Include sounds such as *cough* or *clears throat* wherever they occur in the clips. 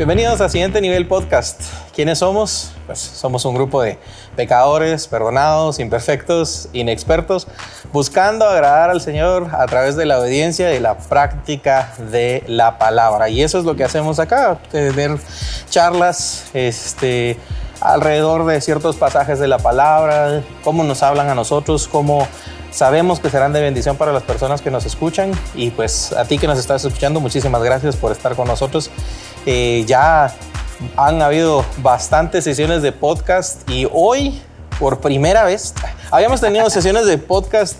Bienvenidos a Siguiente Nivel Podcast. ¿Quiénes somos? Pues somos un grupo de pecadores, perdonados, imperfectos, inexpertos, buscando agradar al Señor a través de la obediencia y la práctica de la palabra. Y eso es lo que hacemos acá, tener charlas este, alrededor de ciertos pasajes de la palabra, cómo nos hablan a nosotros, cómo sabemos que serán de bendición para las personas que nos escuchan y pues a ti que nos estás escuchando, muchísimas gracias por estar con nosotros. Eh, ya han habido bastantes sesiones de podcast y hoy, por primera vez, habíamos tenido *laughs* sesiones de podcast.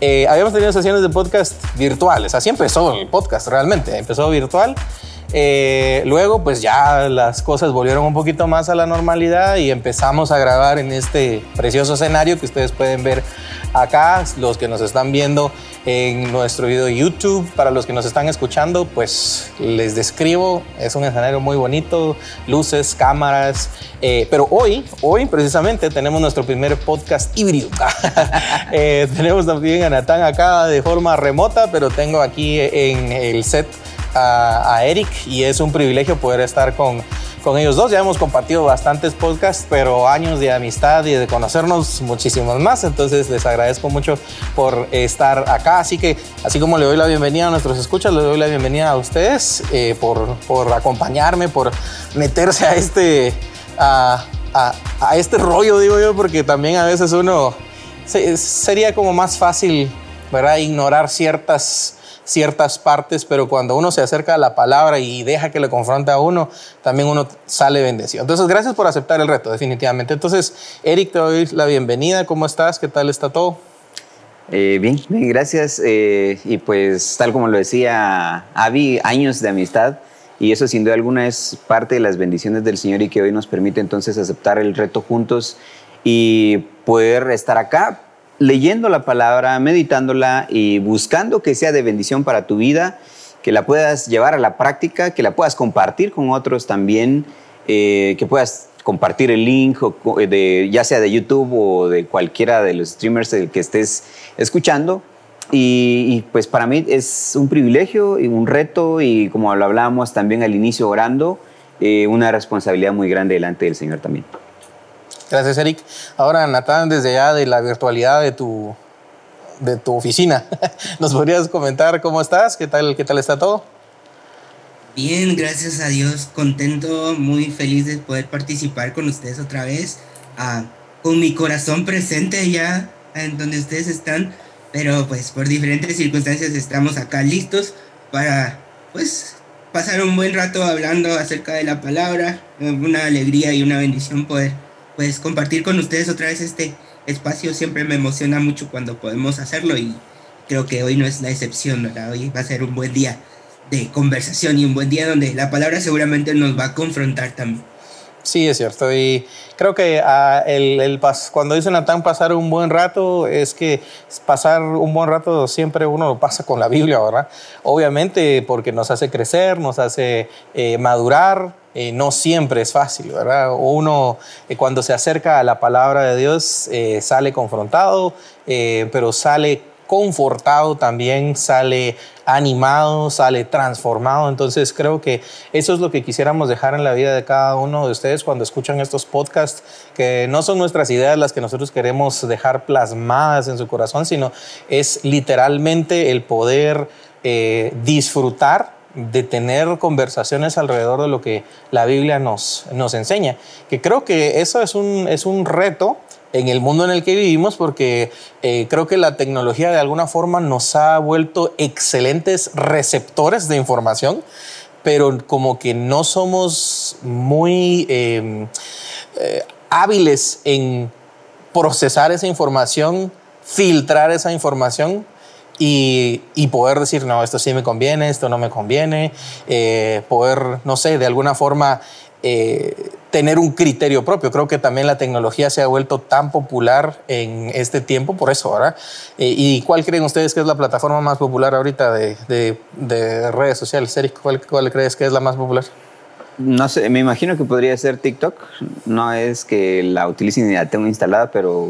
Eh, habíamos tenido sesiones de podcast virtuales, así empezó el podcast realmente, empezó virtual eh, luego, pues ya las cosas volvieron un poquito más a la normalidad y empezamos a grabar en este precioso escenario que ustedes pueden ver acá, los que nos están viendo en nuestro video de YouTube. Para los que nos están escuchando, pues les describo, es un escenario muy bonito, luces, cámaras, eh, pero hoy, hoy precisamente tenemos nuestro primer podcast híbrido. *laughs* Eh, tenemos también a Natán acá de forma remota, pero tengo aquí en el set a, Eric y es un privilegio poder estar con, con ellos dos. Ya hemos compartido bastantes podcasts, pero años de amistad y de conocernos muchísimos más. Entonces les agradezco mucho por estar acá. Así que, así como le doy la bienvenida a nuestros escuchas, le doy la bienvenida a ustedes eh, por, por, acompañarme, por meterse a este, a, a, este rollo, digo yo, porque también a veces uno sería como más fácil, ¿verdad? Ignorar ciertas ciertas partes, pero cuando uno se acerca a la palabra y deja que le confronte a uno, también uno sale bendecido. Entonces, gracias por aceptar el reto, definitivamente. Entonces, Eric, te doy la bienvenida. ¿Cómo estás? ¿Qué tal está todo? Eh, bien, bien, gracias. Eh, y pues, tal como lo decía Avi, años de amistad. Y eso sin duda alguna es parte de las bendiciones del Señor y que hoy nos permite entonces aceptar el reto juntos y poder estar acá leyendo la palabra, meditándola y buscando que sea de bendición para tu vida, que la puedas llevar a la práctica, que la puedas compartir con otros también, eh, que puedas compartir el link, de, ya sea de YouTube o de cualquiera de los streamers que estés escuchando. Y, pues para mí es un privilegio y un reto y como lo hablábamos también al inicio orando, eh, una responsabilidad muy grande delante del Señor también. Gracias, Eric. Ahora, Natán, desde ya de la virtualidad de tu, de tu oficina, *laughs* ¿nos podrías comentar cómo estás? ¿Qué tal, qué tal está todo? Bien, gracias a Dios, contento, muy feliz de poder participar con ustedes otra vez, ah, con mi corazón presente ya en donde ustedes están, pero pues por diferentes circunstancias estamos acá listos para pues pasar un buen rato hablando acerca de la palabra, una alegría y una bendición poder pues compartir con ustedes otra vez este espacio siempre me emociona mucho cuando podemos hacerlo y creo que hoy no es la excepción, ¿verdad? Hoy va a ser un buen día de conversación y un buen día donde la palabra seguramente nos va a confrontar también. Sí, es cierto. Y creo que uh, el, el cuando dice Natán pasar un buen rato, es que pasar un buen rato siempre uno lo pasa con la Biblia, ¿verdad? Obviamente porque nos hace crecer, nos hace eh, madurar. Eh, no siempre es fácil, ¿verdad? Uno eh, cuando se acerca a la palabra de Dios sale confrontado, pero sale confortado también, sale animado, sale transformado. Entonces creo que eso es lo que quisiéramos dejar en la vida de cada uno de ustedes cuando escuchan estos podcasts, que no son nuestras ideas las que nosotros queremos dejar plasmadas en su corazón, sino es literalmente el poder eh, disfrutar de tener conversaciones alrededor de lo que la Biblia nos, nos enseña. Que creo que eso es un, es un reto en el mundo en el que vivimos porque eh, creo que la tecnología de alguna forma nos ha vuelto excelentes receptores de información, pero como que no somos muy em, eh, hábiles en procesar esa información, filtrar esa información. Y, poder decir, no, esto sí me conviene, esto no me conviene, eh, poder, no sé, de alguna forma tener un criterio propio. Creo que también la tecnología se ha vuelto tan popular en este tiempo por eso, ¿verdad? Eh, ¿Y cuál creen ustedes que es la plataforma más popular ahorita de, de, redes sociales? Eric, ¿cuál, ¿cuál, crees que es la más popular? No sé, me imagino que podría ser TikTok. No es que la utilicen y la tengo instalada, pero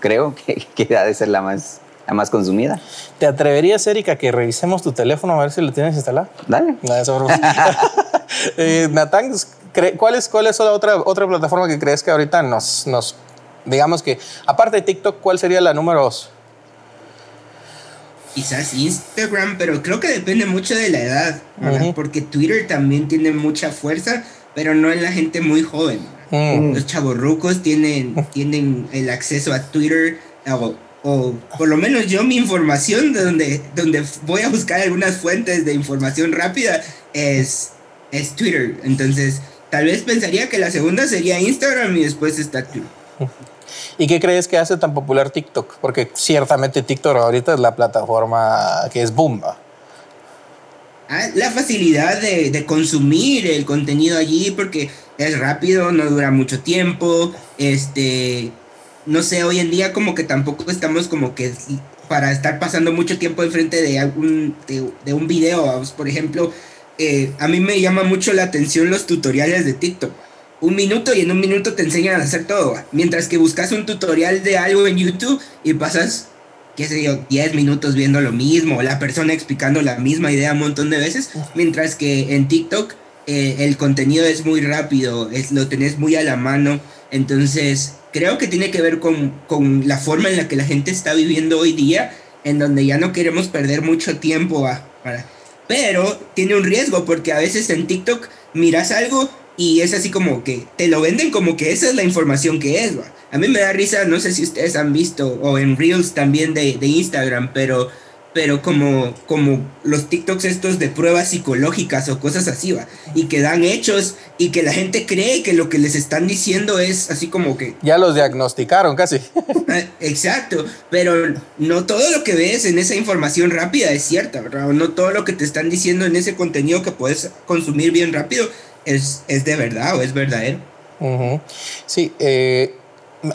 creo que, *laughs* que ha de ser la más, la más consumida. ¿Te atreverías, Erika, que revisemos tu teléfono a ver si lo tienes instalado? Dale. Dale *laughs* eh, Natán, ¿cuál es, ¿cuál es la otra, otra plataforma que crees que ahorita nos, nos, digamos que, aparte de TikTok, cuál sería la número dos? Quizás Instagram, pero creo que depende mucho de la edad, porque Twitter también tiene mucha fuerza, pero no en la gente muy joven. Mm. Los chavorrucos tienen, *laughs* tienen el acceso a Twitter o, por lo menos yo mi información de donde, donde voy a buscar algunas fuentes de información rápida es, es Twitter. Entonces, tal vez pensaría que la segunda sería Instagram y después está Twitter. ¿Y qué crees que hace tan popular TikTok? Porque ciertamente TikTok ahorita es la plataforma que es boom. Ah, la facilidad de, de, consumir el contenido allí porque es rápido, no dura mucho tiempo, este, no sé, hoy en día como que tampoco estamos como que para estar pasando mucho tiempo enfrente de algún, de, un video, por ejemplo, eh, a mí me llama mucho la atención los tutoriales de TikTok. Un minuto y en un minuto te enseñan a hacer todo. Mientras que buscas un tutorial de algo en YouTube y pasas, qué sé yo, 10 minutos viendo lo mismo, la persona explicando la misma idea un montón de veces. Mientras que en TikTok eh, el contenido es muy rápido, es, lo tenés muy a la mano. Entonces, creo que tiene que ver con, la forma en la que la gente está viviendo hoy día, en donde ya no queremos perder mucho tiempo para... Pero tiene un riesgo porque a veces en TikTok miras algo y es así como que te lo venden como que esa es la información que es. A mí me da risa, no sé si ustedes han visto, o en Reels también de, de Instagram, pero pero como, como los TikToks estos de pruebas psicológicas o cosas así, va, y que dan hechos y que la gente cree que lo que les están diciendo es así como que... Ya los diagnosticaron casi. *laughs* Ah, exacto, pero no todo lo que ves en esa información rápida es cierta, ¿verdad? No todo lo que te están diciendo en ese contenido que puedes consumir bien rápido es, es de verdad o es verdadero. Sí, eh,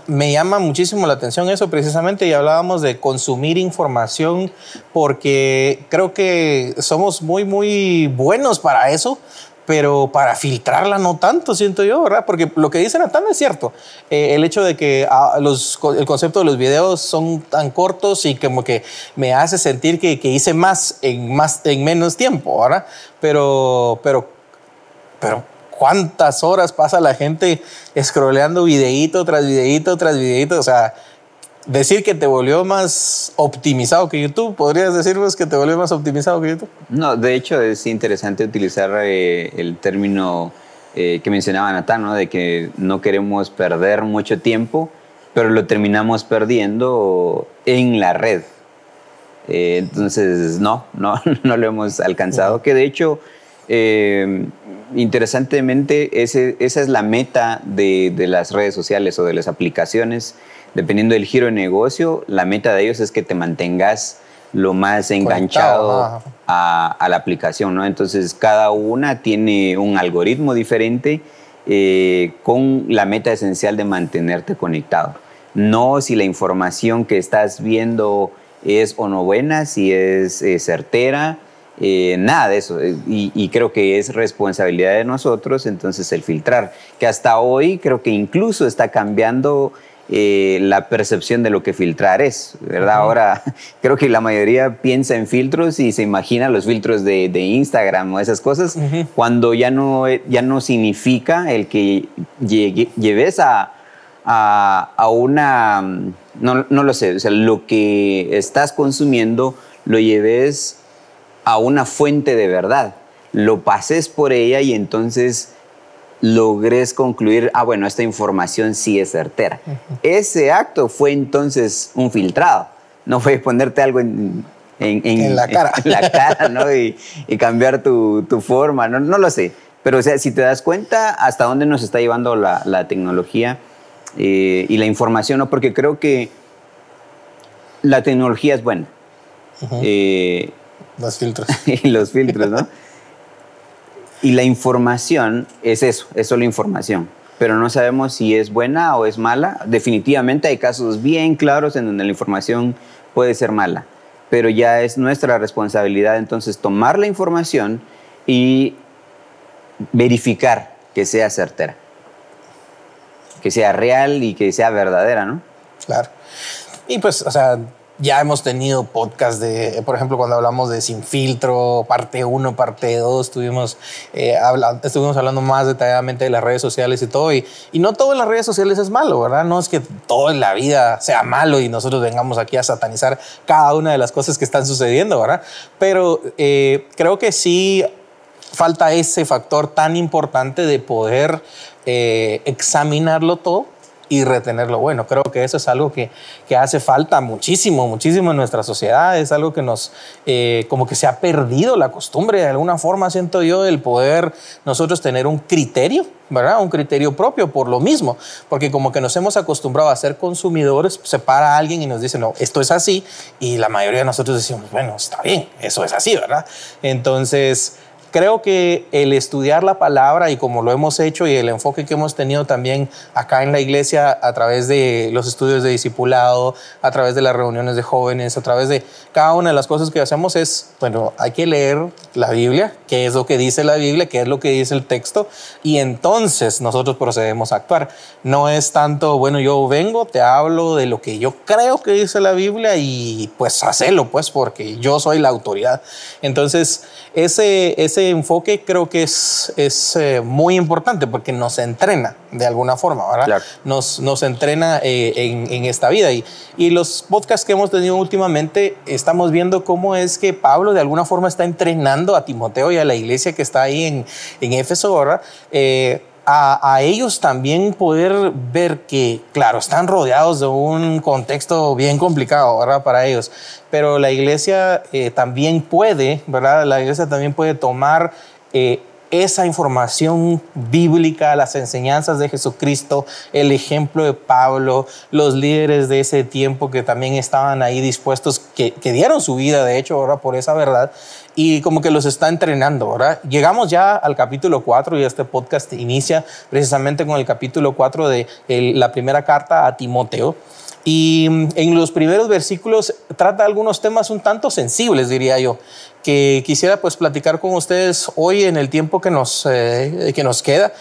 me llama muchísimo la atención eso precisamente y hablábamos de consumir información porque creo que somos muy, muy buenos para eso, pero para filtrarla no tanto, siento yo, ¿verdad? Porque lo que dice Natán es cierto. Eh, el hecho de que ah, los, el concepto de los videos son tan cortos y como que me hace sentir que, que hice más en, más en menos tiempo, ¿verdad? Pero, pero, pero cuántas horas pasa la gente scrolleando videíto tras videíto tras videíto. O sea, decir que te volvió más optimizado que YouTube, ¿podrías decirnos que te volvió más optimizado que YouTube? No, de hecho es interesante utilizar eh, el término eh, que mencionaba Natán, ¿no? de que no queremos perder mucho tiempo, pero lo terminamos perdiendo en la red. Eh, entonces, no, no, *laughs* no lo hemos alcanzado, que de hecho interesantemente, ese, esa es la meta de, de, las redes sociales o de las aplicaciones. Dependiendo del giro de negocio, la meta de ellos es que te mantengas lo más enganchado a, a, la aplicación, ¿no? Entonces, cada una tiene un algoritmo diferente eh, con la meta esencial de mantenerte conectado. No si la información que estás viendo es o no buena, si es eh, certera, eh, nada de eso. Eh, y, creo que es responsabilidad de nosotros entonces el filtrar, que hasta hoy creo que incluso está cambiando eh, la percepción de lo que filtrar es, ¿verdad? Ahora *laughs* creo que la mayoría piensa en filtros y se imagina los filtros de, Instagram o esas cosas, cuando ya no, ya no significa el que lleves a, a, a una, no, no, lo sé, o sea, lo que estás consumiendo lo lleves a una fuente de verdad, lo pases por ella y entonces logres concluir, ah, bueno, esta información sí es certera. Ese acto fue entonces un filtrado, no fue ponerte algo en, en, la *laughs* cara, la cara ¿no? y, cambiar tu, forma, no, no, lo sé. Pero o sea, si te das cuenta hasta dónde nos está llevando la, tecnología eh, y la información, ¿no? porque creo que la tecnología es buena. Los filtros. *laughs* y los filtros, ¿no? y la información es eso, es solo información. Pero no sabemos si es buena o es mala. Definitivamente hay casos bien claros en donde la información puede ser mala. Pero ya es nuestra responsabilidad entonces tomar la información y verificar que sea certera. Que sea real y que sea verdadera, ¿no? Claro. Y pues, o sea, ya hemos tenido podcast de, por ejemplo, cuando hablamos de Sin Filtro, parte 1, parte 2, estuvimos, eh, estuvimos hablando más detalladamente de las redes sociales y todo. Y, y, no todo en las redes sociales es malo, ¿verdad? No es que todo en la vida sea malo y nosotros vengamos aquí a satanizar cada una de las cosas que están sucediendo, ¿verdad? Pero eh, creo que sí falta ese factor tan importante de poder eh, examinarlo todo y retenerlo bueno. Creo que eso es algo que, que, hace falta muchísimo, muchísimo en nuestra sociedad. Es algo que nos, eh, como que se ha perdido la costumbre, de alguna forma siento yo, el poder nosotros tener un criterio, ¿verdad? Un criterio propio por lo mismo, porque como que nos hemos acostumbrado a ser consumidores, se para alguien y nos dice, no, esto es así, y la mayoría de nosotros decimos, bueno, está bien, eso es así, ¿verdad? Entonces, creo que el estudiar la palabra y como lo hemos hecho y el enfoque que hemos tenido también acá en la iglesia a través de los estudios de discipulado, a través de las reuniones de jóvenes, a través de cada una de las cosas que hacemos es, bueno, hay que leer la Biblia, qué es lo que dice la Biblia, qué es lo que dice el texto y entonces nosotros procedemos a actuar. No es tanto, bueno, yo vengo, te hablo de lo que yo creo que dice la Biblia y pues hacelo, pues porque yo soy la autoridad. Entonces, ese, ese enfoque creo que es, es eh, muy importante porque nos entrena de alguna forma, ¿verdad? Nos, nos entrena eh, en, en, esta vida. Y, y los podcasts que hemos tenido últimamente, estamos viendo cómo es que Pablo de alguna forma está entrenando a Timoteo y a la iglesia que está ahí en, en Éfeso, ¿verdad? Eh, a, ellos también poder ver que, claro, están rodeados de un contexto bien complicado, ¿verdad? Para ellos, pero la iglesia eh, también puede, ¿verdad? La iglesia también puede tomar eh, esa información bíblica, las enseñanzas de Jesucristo, el ejemplo de Pablo, los líderes de ese tiempo que también estaban ahí dispuestos, que, que dieron su vida, de hecho, ahora por esa verdad, y como que los está entrenando, ¿verdad? Llegamos ya al capítulo 4 y este podcast inicia precisamente con el capítulo 4 de la primera carta a Timoteo. Y mm, en los primeros versículos trata algunos temas un tanto sensibles, diría yo, que quisiera pues platicar con ustedes hoy en el tiempo que nos, eh, que nos queda.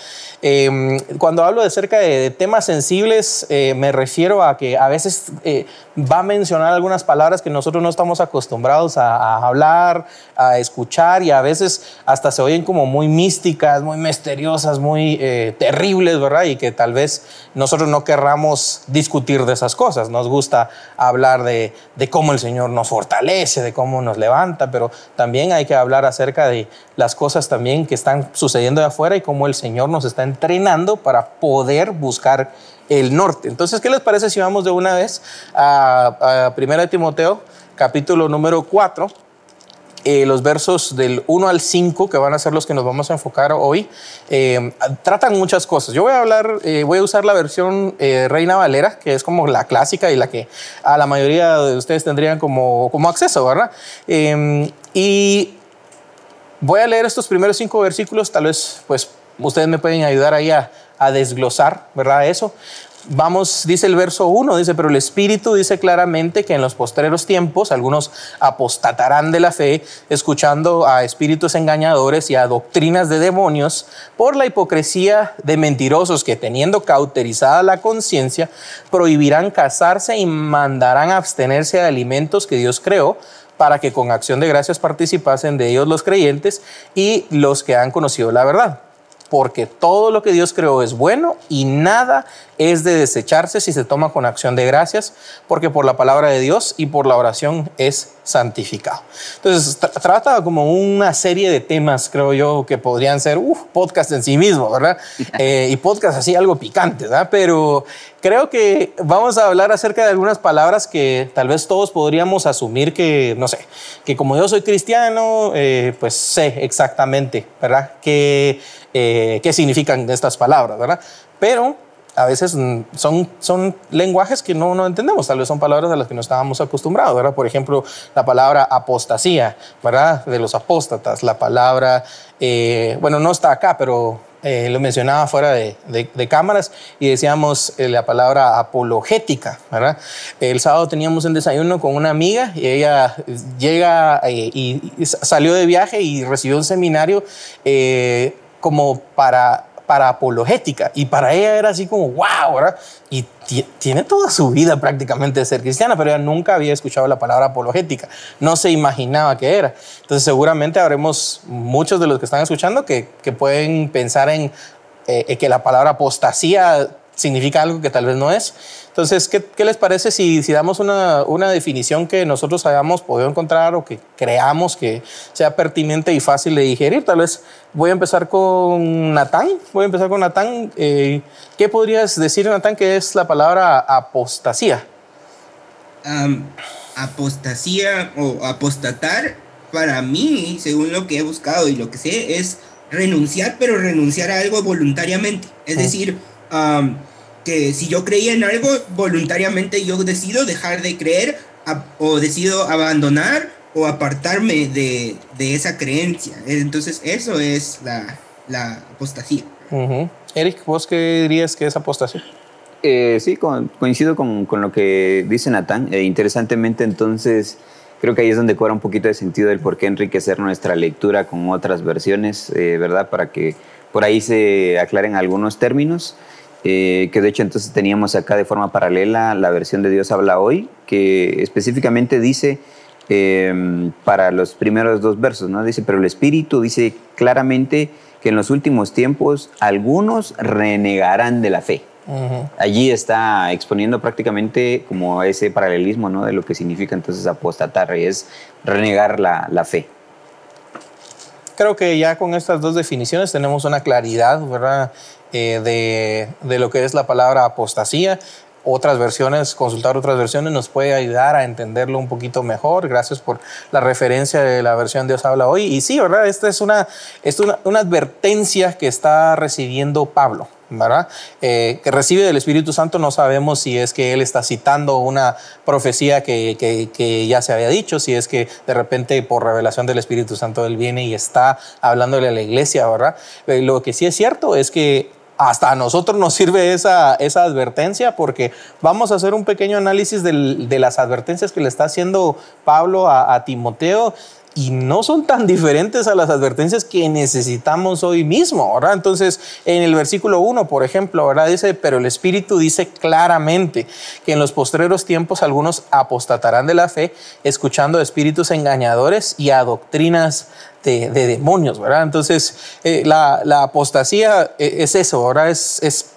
Em, cuando hablo de cerca de, temas sensibles, eh, me refiero a que a veces eh, va a mencionar algunas palabras que nosotros no estamos acostumbrados a, hablar, a escuchar y a veces hasta se oyen como muy místicas, muy misteriosas, muy eh, terribles, ¿verdad? Y que tal vez nosotros no querramos discutir de esas cosas. Nos gusta hablar de, de cómo el Señor nos fortalece, de cómo nos levanta, pero también hay que hablar acerca de las cosas también que están sucediendo de afuera y cómo el Señor nos está entrenando para poder buscar el norte. Entonces, ¿qué les parece si vamos de una vez a, a 1 Timoteo, capítulo número 4? Eh, los versos del 1 al 5, que van a ser los que nos vamos a enfocar hoy, eh, tratan muchas cosas. Yo voy a hablar, eh, voy a usar la versión Reina Valera, que es como la clásica y la que a la mayoría de ustedes tendrían como, como acceso, ¿verdad? y voy a leer estos primeros cinco versículos, tal vez pues ustedes me pueden ayudar ahí a, a desglosar, ¿verdad? Eso. Vamos, dice el verso 1, dice, pero el Espíritu dice claramente que en los postreros tiempos algunos apostatarán de la fe, escuchando a espíritus engañadores y a doctrinas de demonios por la hipocresía de mentirosos que teniendo cauterizada la conciencia, prohibirán casarse y mandarán abstenerse de alimentos que Dios creó para que con acción de gracias participasen de ellos los creyentes y los que han conocido la verdad. Porque todo lo que Dios creó es bueno y nada es de desecharse si se toma con acción de gracias, porque por la palabra de Dios y por la oración es santificado. Entonces, trata como una serie de temas, creo yo, que podrían ser podcast en sí mismo, ¿verdad? *laughs* Eh, y podcast así, algo picante, ¿verdad? Pero creo que vamos a hablar acerca de algunas palabras que tal vez todos podríamos asumir que, no sé, que como yo soy cristiano, eh, pues sé exactamente, ¿verdad? Que, eh, qué significan estas palabras, ¿verdad? Pero a veces mm, son, son lenguajes que no, no entendemos, tal vez son palabras a las que no estábamos acostumbrados, ¿verdad? Por ejemplo, la palabra apostasía, ¿verdad? De los apóstatas, la palabra, eh, bueno, no está acá, pero eh, lo mencionaba fuera de, de, cámaras y decíamos eh, la palabra apologética, ¿verdad? El sábado teníamos un desayuno con una amiga y ella llega y, y salió de viaje y recibió un seminario como para para apologética y para ella era así como, wow, ¿verdad? Y tiene toda su vida prácticamente de ser cristiana, pero ella nunca había escuchado la palabra apologética, no se imaginaba que era. Entonces seguramente habremos muchos de los que están escuchando que, que pueden pensar en eh, que la palabra apostasía significa algo que tal vez no es. Entonces, ¿qué, qué les parece si, si damos una, una, definición que nosotros hayamos podido encontrar o que creamos que sea pertinente y fácil de digerir? Tal vez voy a empezar con Natán. Voy a empezar con Natán. Eh, ¿Qué podrías decir, Natán, que es la palabra apostasía? apostasía o apostatar, para mí, según lo que he buscado y lo que sé, es renunciar, pero renunciar a algo voluntariamente. Es decir, que si yo creía en algo, voluntariamente yo decido dejar de creer o decido abandonar o apartarme de, de, esa creencia. Entonces eso es la, la apostasía. Eric, ¿vos qué dirías que es apostasía? Eh, sí, coincido con, con, lo que dice Natán. Eh, interesantemente, entonces, creo que ahí es donde cobra un poquito de sentido el por qué enriquecer nuestra lectura con otras versiones, eh, ¿verdad? Para que por ahí se aclaren algunos términos. Eh, que de hecho entonces teníamos acá de forma paralela la versión de Dios habla hoy, que específicamente dice em, para los primeros dos versos, ¿no? Dice, pero el Espíritu dice claramente que en los últimos tiempos algunos renegarán de la fe. Allí está exponiendo prácticamente como ese paralelismo ¿no? de lo que significa entonces apostatar, y es renegar la, la fe creo que ya con estas dos definiciones tenemos una claridad, ¿verdad? Eh, de, de, lo que es la palabra apostasía. Otras versiones, consultar otras versiones nos puede ayudar a entenderlo un poquito mejor. Gracias por la referencia de la versión Dios habla hoy. Y sí, ¿verdad? Esta es una, es una, una advertencia que está recibiendo Pablo. ¿Verdad? Eh, que recibe del Espíritu Santo, no sabemos si es que él está citando una profecía que, que, ya se había dicho, si es que de repente por revelación del Espíritu Santo él viene y está hablándole a la iglesia, ¿verdad? Eh, lo que sí es cierto es que hasta a nosotros nos sirve esa, esa advertencia porque vamos a hacer un pequeño análisis de las advertencias que le está haciendo Pablo a Timoteo y no son tan diferentes a las advertencias que necesitamos hoy mismo, ¿verdad? Entonces, en el versículo 1, por ejemplo, ¿verdad? Dice, pero el Espíritu dice claramente que en los postreros tiempos algunos apostatarán de la fe, escuchando espíritus engañadores y a doctrinas de, demonios, ¿verdad? Entonces, eh, la, apostasía eh, es eso, ¿verdad? Es, es,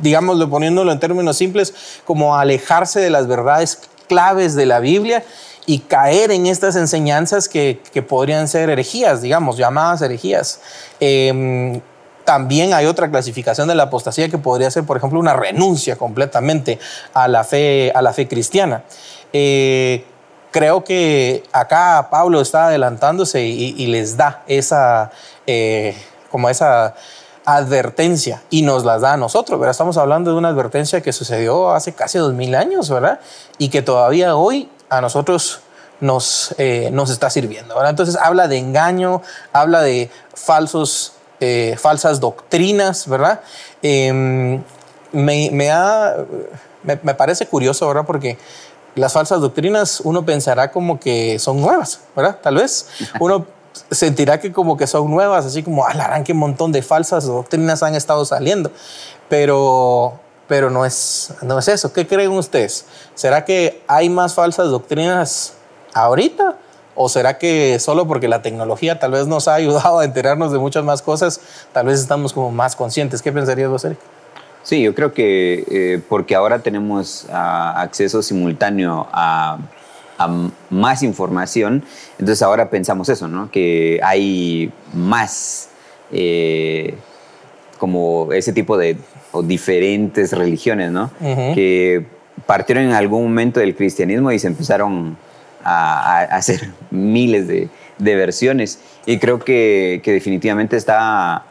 digámoslo, poniéndolo en términos simples, como alejarse de las verdades claves de la Biblia y caer en estas enseñanzas que, que podrían ser herejías, digamos, llamadas herejías. Em, también hay otra clasificación de la apostasía que podría ser, por ejemplo, una renuncia completamente a la fe, a la fe cristiana. Eh, creo que acá Pablo está adelantándose y, les da esa, eh, como esa advertencia y nos las da a nosotros, ¿verdad? Estamos hablando de una advertencia que sucedió hace casi dos mil años, ¿verdad? Y que todavía hoy a nosotros nos, eh, nos está sirviendo. ¿verdad? Entonces habla de engaño, habla de falsos, eh, falsas doctrinas, ¿verdad? Em, me, me, me, parece curioso, ¿verdad? Porque las falsas doctrinas uno pensará como que son nuevas, ¿verdad? Tal vez uno *laughs* sentirá que como que son nuevas, así como, alarán, qué montón de falsas doctrinas han estado saliendo. Pero pero no es, no es eso. ¿Qué creen ustedes? ¿Será que hay más falsas doctrinas ahorita? ¿O será que solo porque la tecnología tal vez nos ha ayudado a enterarnos de muchas más cosas, tal vez estamos como más conscientes? ¿Qué pensarías vos, Eric? Sí, yo creo que eh, porque ahora tenemos ah, acceso simultáneo a, más información, entonces ahora pensamos eso, ¿no? Que hay más eh, como ese tipo de o diferentes religiones, ¿no? Que partieron en algún momento del cristianismo y se empezaron a, hacer *laughs* miles de, versiones. Y creo que, definitivamente está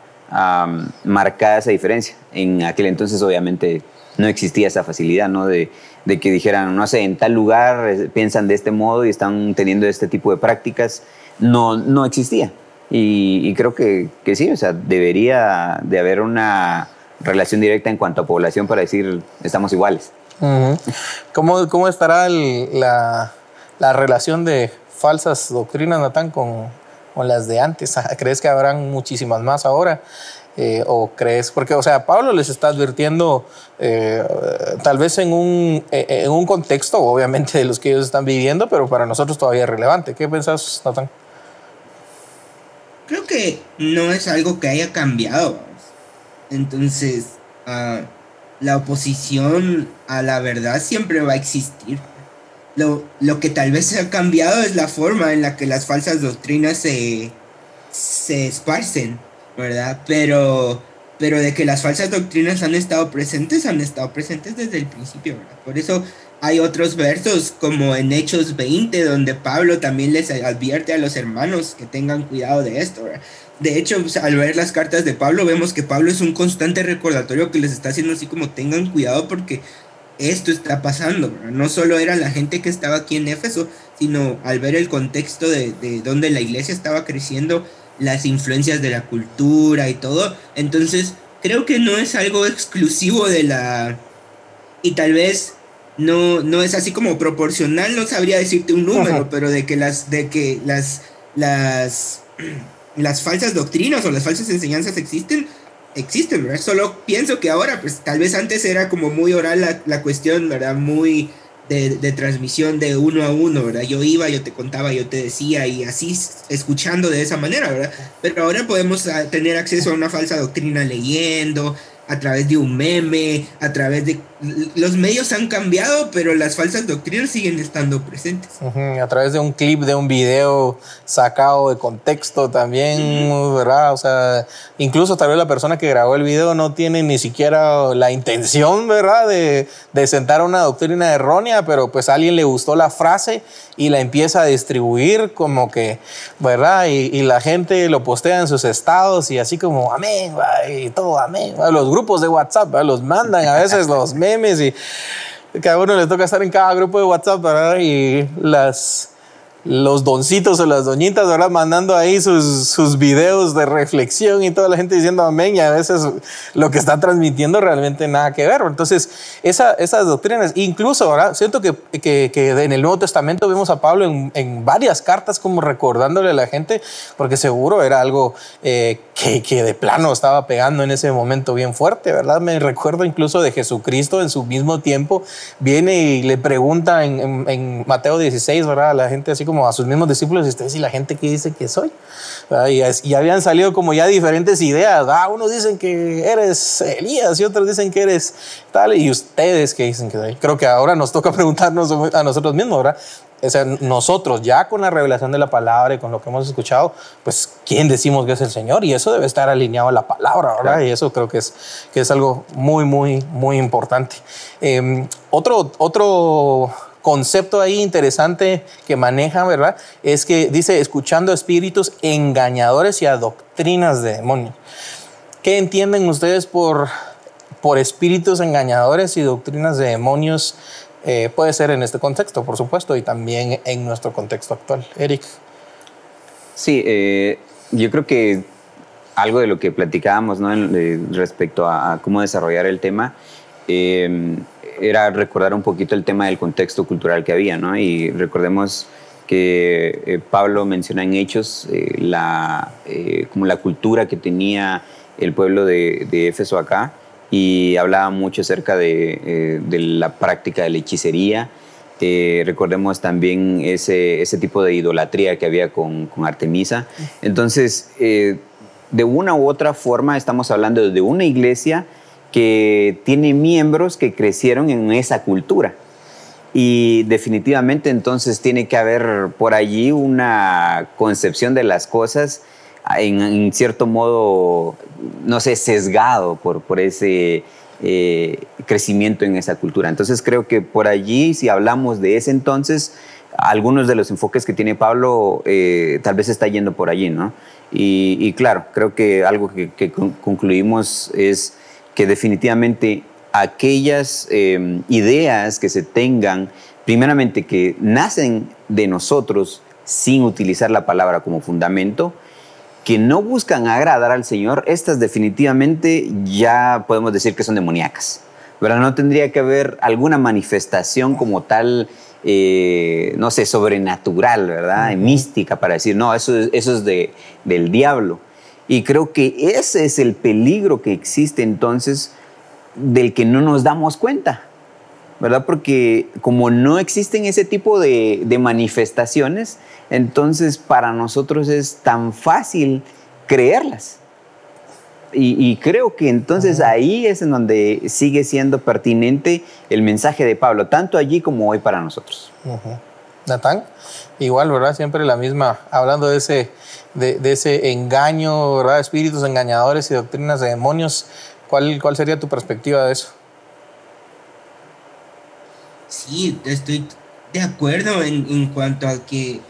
marcada esa diferencia. En aquel entonces, obviamente, no existía esa facilidad, ¿no? De, que dijeran, no sé, en tal lugar eh, piensan de este modo y están teniendo este tipo de prácticas. No, no existía. Y, creo que, que, sí, o sea, debería de haber una relación directa en cuanto a población para decir estamos iguales. ¿Cómo, ¿Cómo, estará la, la, relación de falsas doctrinas, Natán, con, con, las de antes? *laughs* ¿Crees que habrán muchísimas más ahora? Eh, ¿O crees? Porque, o sea, Pablo les está advirtiendo eh, tal vez en un, en un contexto, obviamente, de los que ellos están viviendo, pero para nosotros todavía es relevante. ¿Qué pensás, Nathan? Creo que no es algo que haya cambiado. Entonces, uh, la oposición a la verdad siempre va a existir. Lo, lo, que tal vez ha cambiado es la forma en la que las falsas doctrinas se, se esparcen, ¿verdad? Pero, pero de que las falsas doctrinas han estado presentes, han estado presentes desde el principio, ¿verdad? Por eso hay otros versos como en Hechos 20, donde Pablo también les advierte a los hermanos que tengan cuidado de esto, ¿verdad? De hecho, al ver las cartas de Pablo, vemos que Pablo es un constante recordatorio que les está haciendo así como tengan cuidado porque esto está pasando. No solo era la gente que estaba aquí en Éfeso, sino al ver el contexto de, de donde la iglesia estaba creciendo, las influencias de la cultura y todo. Entonces, creo que no es algo exclusivo de la... Y tal vez no, no es así como proporcional, no sabría decirte un número, pero de que las, de que las, las las falsas doctrinas o las falsas enseñanzas existen, existen, ¿verdad? Solo pienso que ahora, pues tal vez antes era como muy oral la, la cuestión, ¿verdad? Muy de, de, transmisión de uno a uno, ¿verdad? Yo iba, yo te contaba, yo te decía y así escuchando de esa manera, ¿verdad? Pero ahora podemos ah, tener acceso a una falsa doctrina leyendo, a través de un meme, a través de... Los medios han cambiado, pero las falsas doctrinas siguen estando presentes. A través de un clip, de un video sacado de contexto también, ¿verdad? O sea, incluso tal vez la persona que grabó el video no tiene ni siquiera la intención, ¿verdad? De, de sentar una doctrina errónea, pero pues a alguien le gustó la frase y la empieza a distribuir como que, ¿verdad? Y, y la gente lo postea en sus estados y así como, amén, y todo, amén. Los grupos de WhatsApp, los mandan a veces los *laughs* memes y cada uno le toca estar en cada grupo de WhatsApp, ¿verdad? Y las los doncitos o las doñitas, ¿verdad? Mandando ahí sus, sus videos de reflexión y toda la gente diciendo amén y a veces lo que está transmitiendo realmente nada que ver. Entonces, esa, esas doctrinas, incluso, ¿verdad? Siento que, que, que, en el Nuevo Testamento vemos a Pablo en, en, varias cartas como recordándole a la gente, porque seguro era algo eh, que, que de plano estaba pegando en ese momento bien fuerte, ¿verdad? Me recuerdo incluso de Jesucristo en su mismo tiempo, viene y le pregunta en, en, en Mateo 16, ¿verdad? A la gente así como a sus mismos discípulos, y ustedes y la gente que dice que soy. Y, y, habían salido como ya diferentes ideas. Ah, unos dicen que eres Elías y otros dicen que eres tal. Y ustedes que dicen que soy. Creo que ahora nos toca *laughs* preguntarnos a nosotros mismos, ¿verdad? O sea, nosotros ya con la revelación de la palabra y con lo que hemos escuchado, pues, ¿quién decimos que es el Señor? Y eso debe estar alineado a la palabra, ¿verdad? Claro. Y eso creo que es, que es algo muy, muy, muy importante. Eh, otro, otro concepto ahí interesante que maneja, ¿verdad? Es que dice, escuchando espíritus engañadores y a doctrinas de demonios. ¿Qué entienden ustedes por, por espíritus engañadores y doctrinas de demonios? Eh, puede ser en este contexto, por supuesto, y también en nuestro contexto actual. Eric. Sí, eh, yo creo que algo de lo que platicábamos ¿no? En, respecto a, cómo desarrollar el tema, eh, era recordar un poquito el tema del contexto cultural que había, ¿no? Y recordemos que eh, Pablo menciona en Hechos eh, la, eh, como la cultura que tenía el pueblo de, de Éfeso acá y hablaba mucho acerca de, de la práctica de la hechicería. recordemos también ese, ese tipo de idolatría que había con, con Artemisa. Entonces, de una u otra forma estamos hablando de una iglesia que tiene miembros que crecieron en esa cultura. Y definitivamente entonces tiene que haber por allí una concepción de las cosas en, en cierto modo, no sé, sesgado por, por ese eh, crecimiento en esa cultura. Entonces creo que por allí, si hablamos de ese entonces, algunos de los enfoques que tiene Pablo eh, tal vez está yendo por allí, ¿no? Y, claro, creo que algo que concluimos es que definitivamente aquellas eh, ideas que se tengan, primeramente que nacen de nosotros sin utilizar la palabra como fundamento, que no buscan agradar al Señor, estas definitivamente ya podemos decir que son demoníacas. ¿verdad? No tendría que haber alguna manifestación como tal, eh, no sé, sobrenatural, ¿verdad? Uh -huh. Mística para decir, no, eso, eso es de, del diablo. Y creo que ese es el peligro que existe entonces del que no nos damos cuenta, ¿verdad? Porque como no existen ese tipo de, manifestaciones, entonces para nosotros es tan fácil creerlas. Y, creo que entonces ahí es en donde sigue siendo pertinente el mensaje de Pablo, tanto allí como hoy para nosotros. Natán, igual, ¿verdad? Siempre la misma, hablando de ese, de, ese engaño, ¿verdad? Espíritus engañadores y doctrinas de demonios. ¿Cuál, cuál sería tu perspectiva de eso? Sí, estoy de acuerdo en, en cuanto a que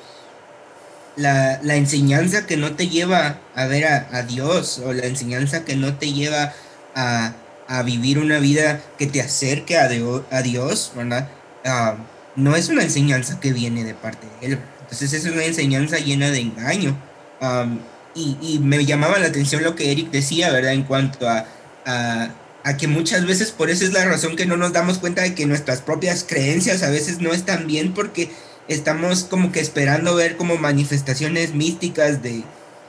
la, enseñanza que no te lleva a ver a, Dios o la enseñanza que no te lleva a, vivir una vida que te acerque a, a Dios, ¿verdad? Ah, no es una enseñanza que viene de parte de Él. Entonces es una enseñanza llena de engaño. y, me llamaba la atención lo que Eric decía, ¿verdad? En cuanto a, a, que muchas veces por eso es la razón que no nos damos cuenta de que nuestras propias creencias a veces no están bien porque estamos como que esperando ver como manifestaciones místicas de,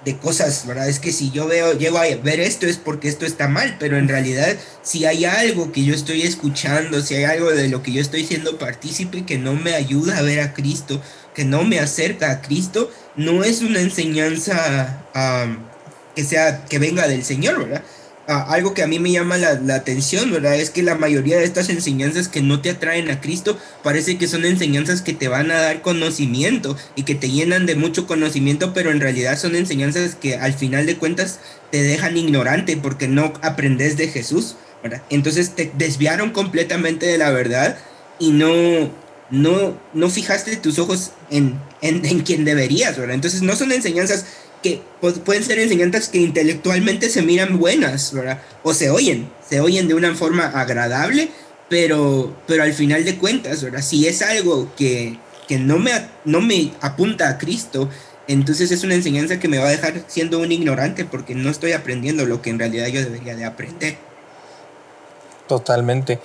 de cosas, ¿verdad? Es que si yo veo, llego a ver esto es porque esto está mal, pero en realidad si hay algo que yo estoy escuchando, si hay algo de lo que yo estoy siendo partícipe que no me ayuda a ver a Cristo, que no me acerca a Cristo, no es una enseñanza que sea, que venga del Señor, ¿verdad? Algo que a mí me llama la, atención, ¿verdad? Es que la mayoría de estas enseñanzas que no te atraen a Cristo parece que son enseñanzas que te van a dar conocimiento y que te llenan de mucho conocimiento, pero en realidad son enseñanzas que al final de cuentas te dejan ignorante porque no aprendes de Jesús, ¿verdad? Entonces te desviaron completamente de la verdad y no, no, no fijaste tus ojos en, en, en quien deberías, ¿verdad? Entonces no son enseñanzas que pueden ser enseñanzas que intelectualmente se miran buenas, ¿verdad? O se oyen, se oyen de una forma agradable, pero, pero al final de cuentas, ¿verdad? Si es algo que, que no, me, no me apunta a Cristo, entonces es una enseñanza que me va a dejar siendo un ignorante porque no estoy aprendiendo lo que en realidad yo debería de aprender. Totalmente.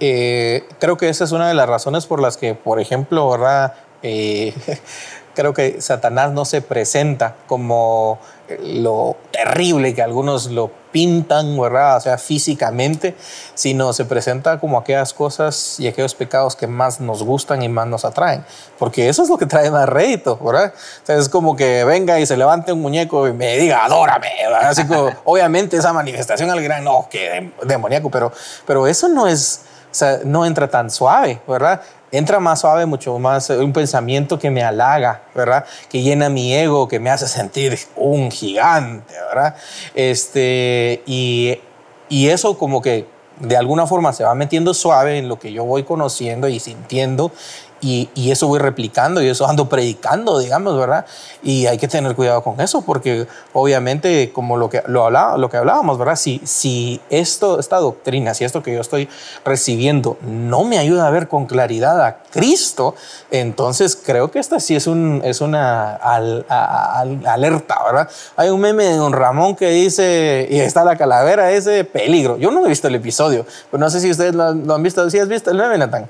Eh, creo que esa es una de las razones por las que, por ejemplo, ¿verdad? Eh, *laughs* creo que Satanás no se presenta como lo terrible que algunos lo pintan, ¿verdad? O sea, físicamente, sino se presenta como aquellas cosas y aquellos pecados que más nos gustan y más nos atraen, porque eso es lo que trae más rédito, ¿verdad? O sea, es como que venga y se levante un muñeco y me diga, adórame, ¿verdad? Así como, *laughs* obviamente esa manifestación al gran, no, que demoníaco, pero, pero eso no es, o sea, no entra tan suave, ¿verdad? Entra más suave, mucho más eh, un pensamiento que me halaga, ¿verdad? Que llena mi ego, que me hace sentir un gigante, ¿verdad? Este, y, y eso como que de alguna forma se va metiendo suave en lo que yo voy conociendo y sintiendo y, eso voy replicando y eso ando predicando, digamos, ¿verdad? Y hay que tener cuidado con eso porque obviamente, como lo que, lo hablaba, lo que hablábamos, ¿verdad? Si, si esto, esta doctrina, si esto que yo estoy recibiendo no me ayuda a ver con claridad a Cristo, entonces creo que esta sí es, un, es una alerta, ¿verdad? Hay un meme de don Ramón que dice, y está la calavera, ese peligro. Yo no he visto el episodio, pero no sé si ustedes lo, han visto. ¿Sí has visto el meme, Natán?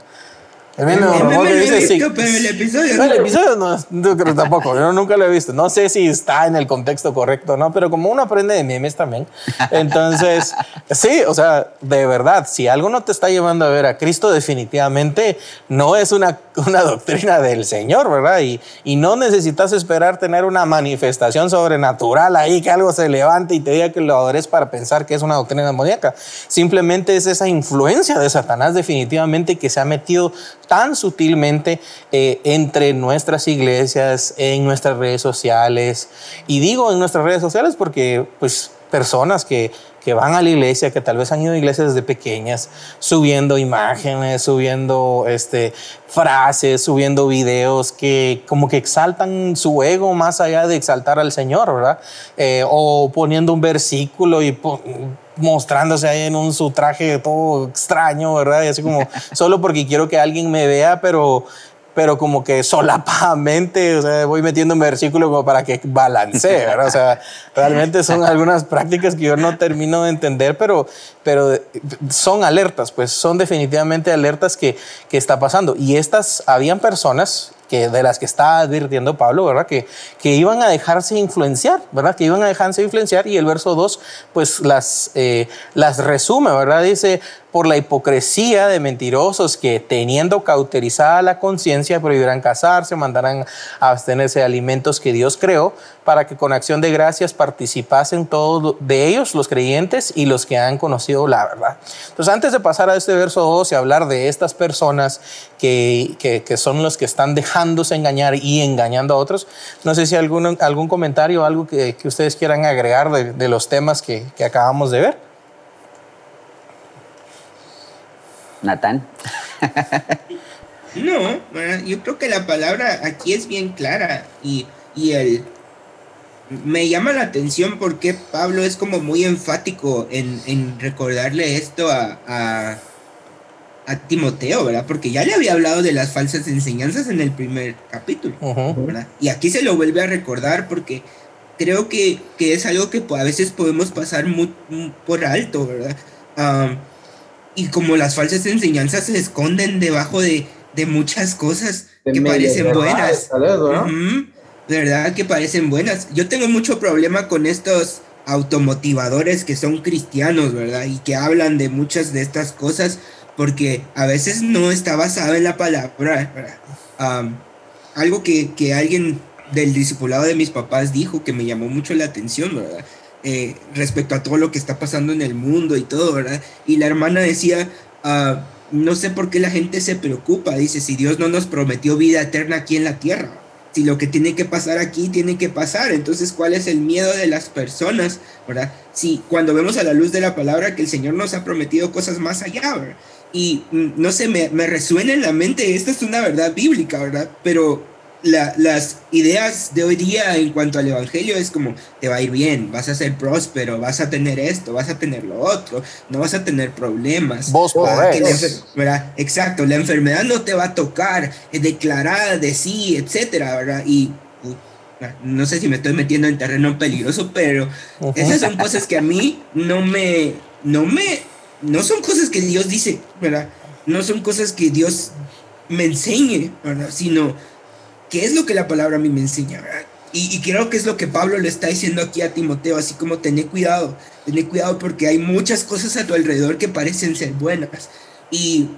El meme que dice sí. Pero el episodio no. El episodio no, no creo tampoco. Yo nunca lo he visto. No sé si está en el contexto correcto, ¿no? Pero como uno aprende de memes también. Entonces, *laughs* sí, o sea, de verdad, si algo no te está llevando a ver a Cristo, definitivamente no es una, una doctrina del Señor, ¿verdad? Y, y no necesitas esperar tener una manifestación sobrenatural ahí, que algo se levante y te diga que lo adores para pensar que es una doctrina demoníaca. Simplemente es esa influencia de Satanás definitivamente que se ha metido tan sutilmente eh, entre nuestras iglesias, en nuestras redes sociales. Y digo en nuestras redes sociales porque pues personas que, que van a la iglesia, que tal vez han ido a iglesias desde pequeñas, subiendo imágenes, subiendo este, frases, subiendo videos que como que exaltan su ego más allá de exaltar al Señor, ¿verdad? Eh, o poniendo un versículo y mostrándose ahí en un su traje todo extraño, ¿verdad? Y así como, *laughs* solo porque quiero que alguien me vea, pero, pero como que solapadamente, o sea, voy metiendo un versículo como para que balancee, ¿verdad? O sea, realmente son algunas prácticas que yo no termino de entender, pero, pero son alertas, pues son definitivamente alertas que, que está pasando. Y estas, habían personas que de las que está advirtiendo Pablo, ¿verdad? Que, que iban a dejarse influenciar, ¿verdad? Que iban a dejarse influenciar y el verso 2 pues las, eh, las resume, ¿verdad? Dice, por la hipocresía de mentirosos que teniendo cauterizada la conciencia prohibirán casarse, mandarán a abstenerse de alimentos que Dios creó, para que con acción de gracias participasen todos de ellos, los creyentes y los que han conocido la verdad. Entonces, antes de pasar a este verso 2 y hablar de estas personas que, que, son los que están dejándose engañar y engañando a otros, no sé si algún, algún comentario o algo que, que, ustedes quieran agregar de, de los temas que, que acabamos de ver. Natán. no, yo creo que la palabra aquí es bien clara y, y el, me llama la atención porque Pablo es como muy enfático en, en recordarle esto a, a, a, Timoteo, ¿verdad? Porque ya le había hablado de las falsas enseñanzas en el primer capítulo, ¿verdad? Y aquí se lo vuelve a recordar porque creo que, que es algo que a veces podemos pasar muy, por alto, ¿verdad? y como las falsas enseñanzas se esconden debajo de, de muchas cosas que parecen buenas. Verdad que parecen buenas. Yo tengo mucho problema con estos automotivadores que son cristianos, ¿verdad? Y que hablan de muchas de estas cosas porque a veces no está basado en la palabra. algo que, que alguien del discipulado de mis papás dijo que me llamó mucho la atención, ¿verdad? Eh, respecto a todo lo que está pasando en el mundo y todo, ¿verdad? Y la hermana decía, ah, no sé por qué la gente se preocupa, dice, si Dios no nos prometió vida eterna aquí en la tierra, si lo que tiene que pasar aquí tiene que pasar, entonces ¿cuál es el miedo de las personas, ¿verdad? Si cuando vemos a la luz de la palabra que el Señor nos ha prometido cosas más allá, ¿verdad? Y mm, no sé, me, me resuena en la mente, esta es una verdad bíblica, ¿verdad? Pero las ideas de hoy día en cuanto al evangelio es como te va a ir bien, vas a ser próspero, vas a tener esto, vas a tener lo otro, no vas a tener problemas. Vos ¿verdad? Exacto, la enfermedad no te va a tocar, es declarada de sí, etcétera, ¿verdad? Y no sé si me estoy metiendo en terreno peligroso, pero esas son cosas que a mí no me, no me, no son cosas que Dios dice, ¿verdad? No son cosas que Dios me enseñe, ¿verdad? Sino ¿Qué es lo que la palabra a mí me enseña? Y, creo que es lo que Pablo le está diciendo aquí a Timoteo, así como tené cuidado, tené cuidado porque hay muchas cosas a tu alrededor que parecen ser buenas. Y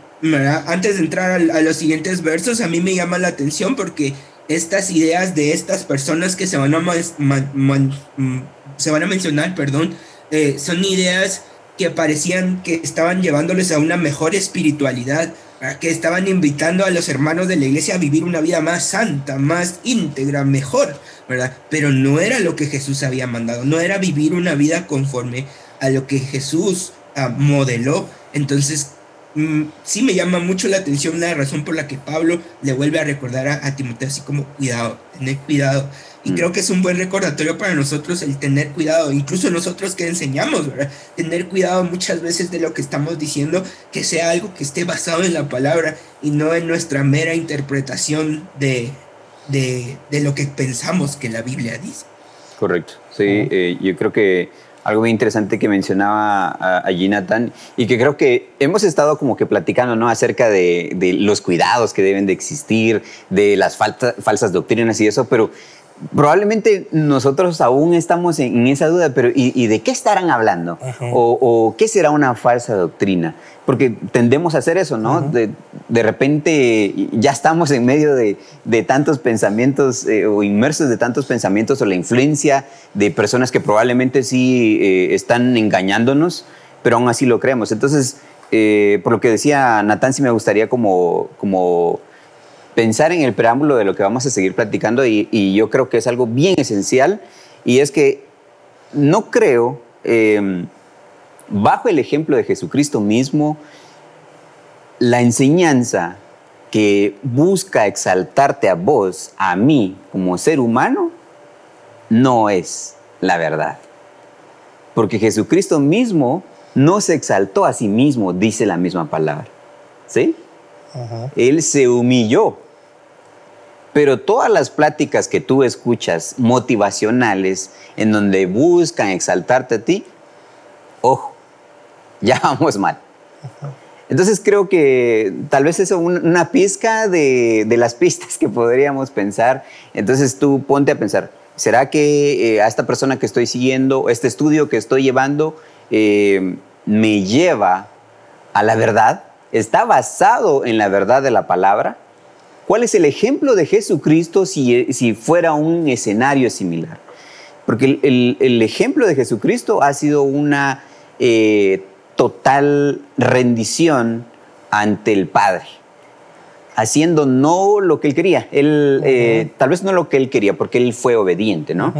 antes de entrar a, los siguientes versos, a mí me llama la atención porque estas ideas de estas personas que se van a, mm, se van a mencionar, perdón, eh, son ideas que parecían que estaban llevándoles a una mejor espiritualidad, que estaban invitando a los hermanos de la iglesia a vivir una vida más santa, más íntegra, mejor, ¿verdad? Pero no era lo que Jesús había mandado, no era vivir una vida conforme a lo que Jesús ah, modeló. Entonces, mm, sí me llama mucho la atención la razón por la que Pablo le vuelve a recordar a, Timoteo, así como cuidado, tener cuidado y creo que es un buen recordatorio para nosotros el tener cuidado, incluso nosotros que enseñamos, ¿verdad? Tener cuidado muchas veces de lo que estamos diciendo, que sea algo que esté basado en la palabra y no en nuestra mera interpretación de, de, de lo que pensamos que la Biblia dice. Correcto, sí, eh, yo creo que algo muy interesante que mencionaba allí Nathan y que creo que hemos estado como que platicando ¿no? acerca de, de los cuidados que deben de existir, de las falsas doctrinas y eso, pero probablemente nosotros aún estamos en, esa duda, pero ¿y, de qué estarán hablando? o, qué será una falsa doctrina? Porque tendemos a hacer eso, ¿no? de, repente ya estamos en medio de, tantos pensamientos eh, o inmersos de tantos pensamientos o la influencia de personas que probablemente sí eh, están engañándonos, pero aún así lo creemos. Entonces, eh, por lo que decía Natán, sí me gustaría como, como pensar en el preámbulo de lo que vamos a seguir platicando y, yo creo que es algo bien esencial y es que no creo, em, bajo el ejemplo de Jesucristo mismo, la enseñanza que busca exaltarte a vos, a mí, como ser humano, no es la verdad. Porque Jesucristo mismo no se exaltó a sí mismo, dice la misma palabra. ¿Sí? Él se humilló pero todas las pláticas que tú escuchas motivacionales, en donde buscan exaltarte a ti, ojo, *laughs* ya vamos mal. Entonces creo que tal vez es una pizca de, las *laughs* pistas que podríamos pensar. Entonces tú ponte a pensar, ¿será que eh, a esta persona que estoy siguiendo, este estudio que estoy llevando, eh, me lleva a la verdad? ¿Está basado en la verdad de la palabra? ¿Cuál es el ejemplo de Jesucristo si, si fuera un escenario similar? Porque el, el, ejemplo de Jesucristo ha sido una eh, total rendición ante el Padre, haciendo no lo que él quería. Él, eh, tal vez no lo que él quería, porque él fue obediente, ¿no?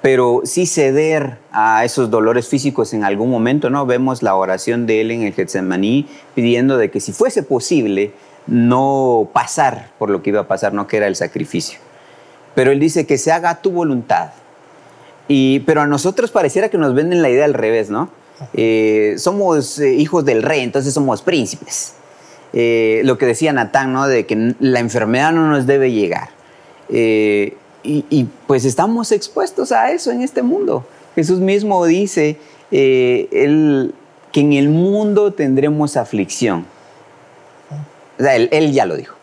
Pero sí ceder a esos dolores físicos en algún momento, ¿no? Vemos la oración de él en el Getsemaní pidiendo de que si fuese posible, no pasar por lo que iba a pasar, no que era el sacrificio. Pero él dice que se haga tu voluntad. Y, pero a nosotros pareciera que nos venden la idea al revés, ¿no? Eh, somos eh, hijos del rey, entonces somos príncipes. Eh, lo que decía Natán, ¿no? De que la enfermedad no nos debe llegar. Y, pues estamos expuestos a eso en este mundo. Jesús mismo dice él, que en el mundo tendremos aflicción él, ya lo dijo.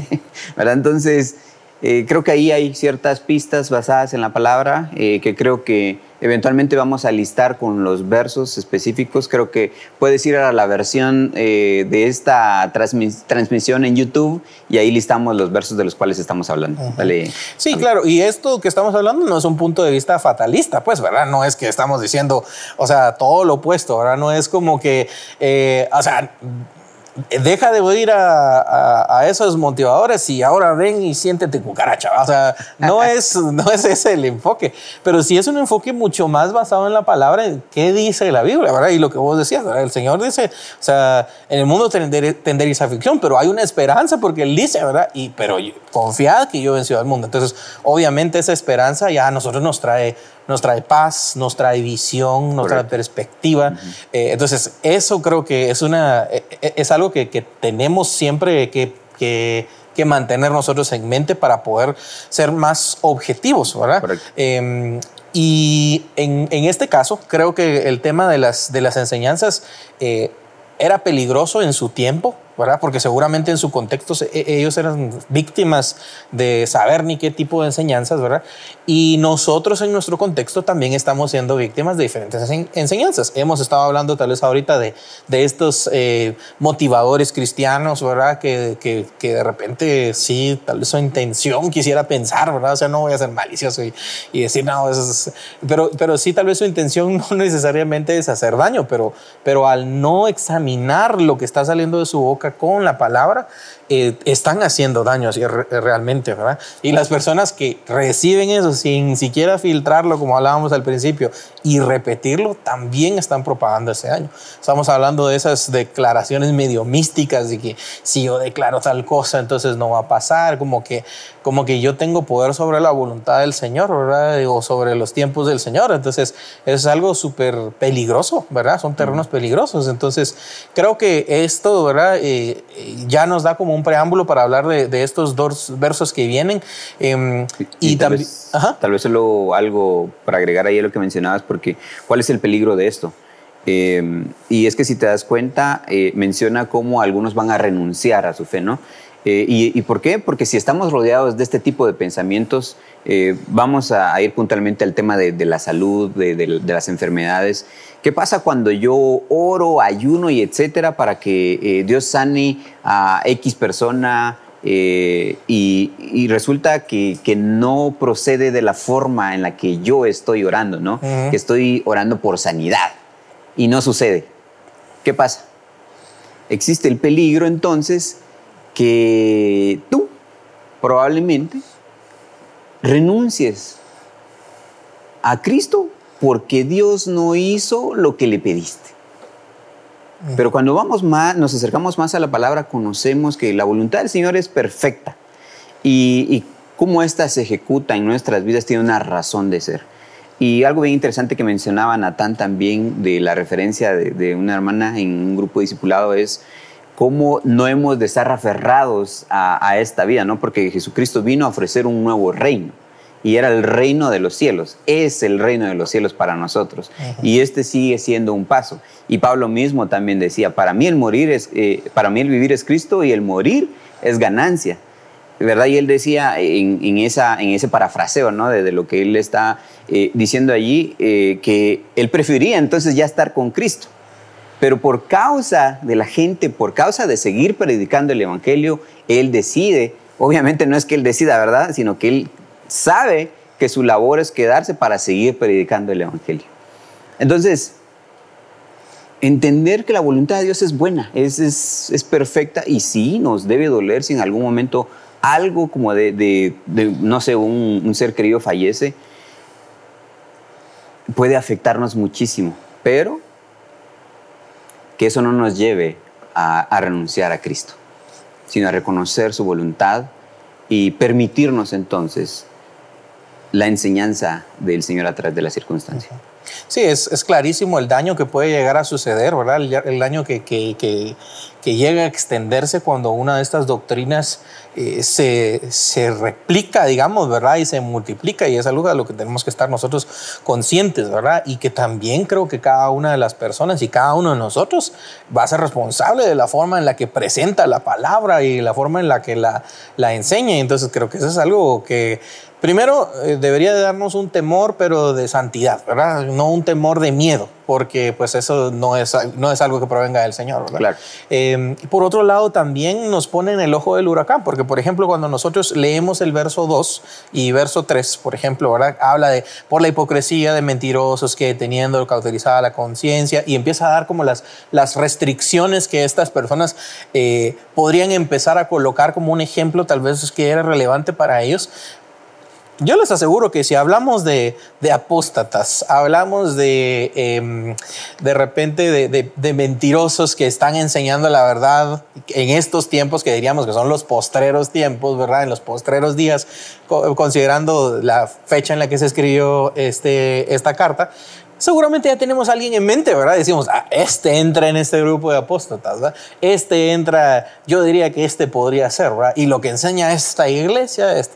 *laughs* Entonces, eh, creo que ahí hay ciertas pistas basadas en la palabra eh, que creo que eventualmente vamos a listar con los versos específicos. Creo que puedes ir a la versión eh, de esta transmisión en YouTube y ahí listamos los versos de los cuales estamos hablando. sí, claro. Y esto que estamos hablando no es un punto de vista fatalista, pues, ¿verdad? No es que estamos diciendo, o sea, todo lo opuesto, ¿verdad? No es como que, o sea, deja de oír a, esos motivadores y ahora ven y siéntete cucaracha. O sea, no *laughs* es, no es ese el enfoque, pero sí es un enfoque mucho más basado en la palabra, en qué dice la Biblia, ¿verdad? Y lo que vos decías, ¿verdad? El Señor dice, o sea, en el mundo tendréis aflicción, pero hay una esperanza porque Él dice, ¿verdad? Y, pero confiad que yo he vencido al mundo. Entonces, obviamente esa esperanza ya a nosotros nos trae nos trae paz, nos trae visión, nos trae perspectiva. Eh, entonces, eso creo que es, una, e, e, es algo que, tenemos siempre que, que, mantener nosotros en mente para poder ser más objetivos, ¿verdad? Em, y en, en, este caso, creo que el tema de las, de las enseñanzas eh, era peligroso en su tiempo, ¿verdad? Porque seguramente en su contexto e, ellos eran víctimas de saber ni qué tipo de enseñanzas, ¿verdad? Y nosotros en nuestro contexto también estamos siendo víctimas de diferentes enseñanzas. Hemos estado hablando tal vez ahorita de, de estos eh, motivadores cristianos, ¿verdad? Que, que, que, de repente sí, tal vez su intención quisiera pensar, ¿verdad? O sea, no voy a ser malicioso y, y decir, no, eso es... Pero, pero sí, tal vez su intención *laughs* no necesariamente es hacer daño, pero, pero al no examinar lo que está saliendo de su boca, con la palabra, eh, están haciendo daño así realmente, ¿verdad? Y las personas que reciben eso sin siquiera filtrarlo, como hablábamos al principio, y repetirlo, también están propagando ese daño. Estamos hablando de esas declaraciones medio místicas de que si yo declaro tal cosa, entonces no va a pasar, como que, como que yo tengo poder sobre la voluntad del Señor, ¿verdad? O sobre los tiempos del Señor. Entonces, es algo súper peligroso, ¿verdad? Son terrenos peligrosos. Entonces, creo que esto, ¿verdad? Eh, ya nos da como un preámbulo para hablar de, estos dos versos que vienen. Em, y, tal, vez, tal vez solo algo para agregar ahí a lo que mencionabas, porque ¿cuál es el peligro de esto? Em, y es que si te das cuenta, eh, menciona cómo algunos van a renunciar a su fe, ¿no? Eh, y, por qué? Porque si estamos rodeados de este tipo de pensamientos, eh, vamos a, ir puntualmente al tema de, la salud, de, las enfermedades. ¿Qué pasa cuando yo oro, ayuno y etcétera para que eh, Dios sane a X persona y, resulta que, no procede de la forma en la que yo estoy orando, ¿no? Que estoy orando por sanidad y no sucede. ¿Qué pasa? Existe el peligro entonces que tú probablemente renuncies a Cristo porque Dios no hizo lo que le pediste. Pero cuando vamos más, nos acercamos más a la palabra, conocemos que la voluntad del Señor es perfecta y, cómo ésta se ejecuta en nuestras vidas tiene una razón de ser. Y algo bien interesante que mencionaba Natán también de la referencia de, de una hermana en un grupo discipulado es cómo no hemos de estar aferrados a, esta vida, ¿no? Porque Jesucristo vino a ofrecer un nuevo reino. y era el reino de los cielos. Es el reino de los cielos para nosotros. Y este sigue siendo un paso. Y Pablo mismo también decía, para mí el morir es, eh, para mí el vivir es Cristo y el morir es ganancia. ¿Verdad? Y él decía en, esa, en ese parafraseo, ¿no? De, lo que él está eh, diciendo allí, eh, que él prefería entonces ya estar con Cristo. Pero por causa de la gente, por causa de seguir predicando el Evangelio, él decide, obviamente no es que él decida, ¿verdad? Sino que él sabe que su labor es quedarse para seguir predicando el Evangelio. Entonces, entender que la voluntad de Dios es buena, es, es, perfecta y sí nos debe doler si en algún momento algo como de, no sé, un, ser querido fallece, puede afectarnos muchísimo, pero que eso no nos lleve a renunciar a Cristo, sino a reconocer su voluntad y permitirnos entonces la enseñanza del Señor a través de la circunstancia. Sí, es, clarísimo el daño que puede llegar a suceder, ¿verdad? El, daño que, que, que, llega a extenderse cuando una de estas doctrinas eh, se, se, replica, digamos, ¿verdad? Y se multiplica y es algo de lo que tenemos que estar nosotros conscientes, ¿verdad? Y que también creo que cada una de las personas y cada uno de nosotros va a ser responsable de la forma en la que presenta la palabra y la forma en la que la, la enseña. Entonces creo que eso es algo que Primero, eh, debería de darnos un temor, pero de santidad, ¿verdad? No un temor de miedo, porque pues eso no es, no es algo que provenga del Señor, ¿verdad? Claro. Eh, por otro lado, también nos pone en el ojo del huracán, porque por ejemplo, cuando nosotros leemos el verso 2 y verso 3, por ejemplo, ¿verdad? Habla de por la hipocresía de mentirosos que teniendo cauterizada la conciencia y empieza a dar como las, las restricciones que estas personas eh, podrían empezar a colocar como un ejemplo, tal vez que era relevante para ellos, yo les aseguro que si hablamos de, apóstatas, hablamos de em, de repente de, mentirosos que están enseñando la verdad en estos tiempos que diríamos que son los postreros tiempos, ¿verdad? En los postreros días, considerando la fecha en la que se escribió este, esta carta, seguramente ya tenemos a alguien en mente, ¿verdad? Decimos, ah, este entra en este grupo de apóstatas, ¿verdad? Este entra, yo diría que este podría ser, ¿verdad? Y lo que enseña esta iglesia, es,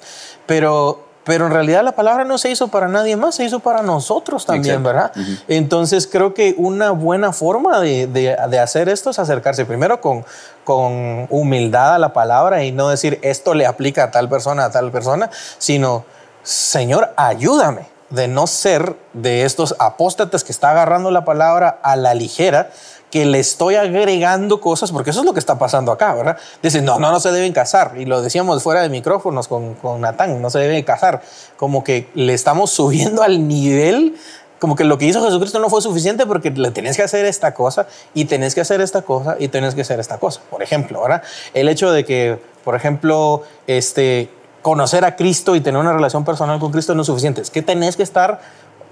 pero pero en realidad la palabra no se hizo para nadie más, se hizo para nosotros también, ¿verdad? Entonces creo que una buena forma de, de, hacer esto es acercarse primero con, con humildad a la palabra y no decir esto le aplica a tal persona, a tal persona, sino Señor, ayúdame de no ser de estos apóstatas que está agarrando la palabra a la ligera, que le estoy agregando cosas, porque eso es lo que está pasando acá, ¿verdad? Dicen, no, no, no se deben casar. Y lo decíamos fuera de micrófonos con, con Natán, no se deben casar. Como que le estamos subiendo al nivel como que lo que hizo Jesucristo no fue suficiente porque le tenés que hacer esta cosa y tenés que hacer esta cosa y tenés que hacer esta cosa. Por ejemplo, ¿verdad? El hecho de que, por ejemplo, este, conocer a Cristo y tener una relación personal con Cristo no es suficiente. Es que tenés que estar,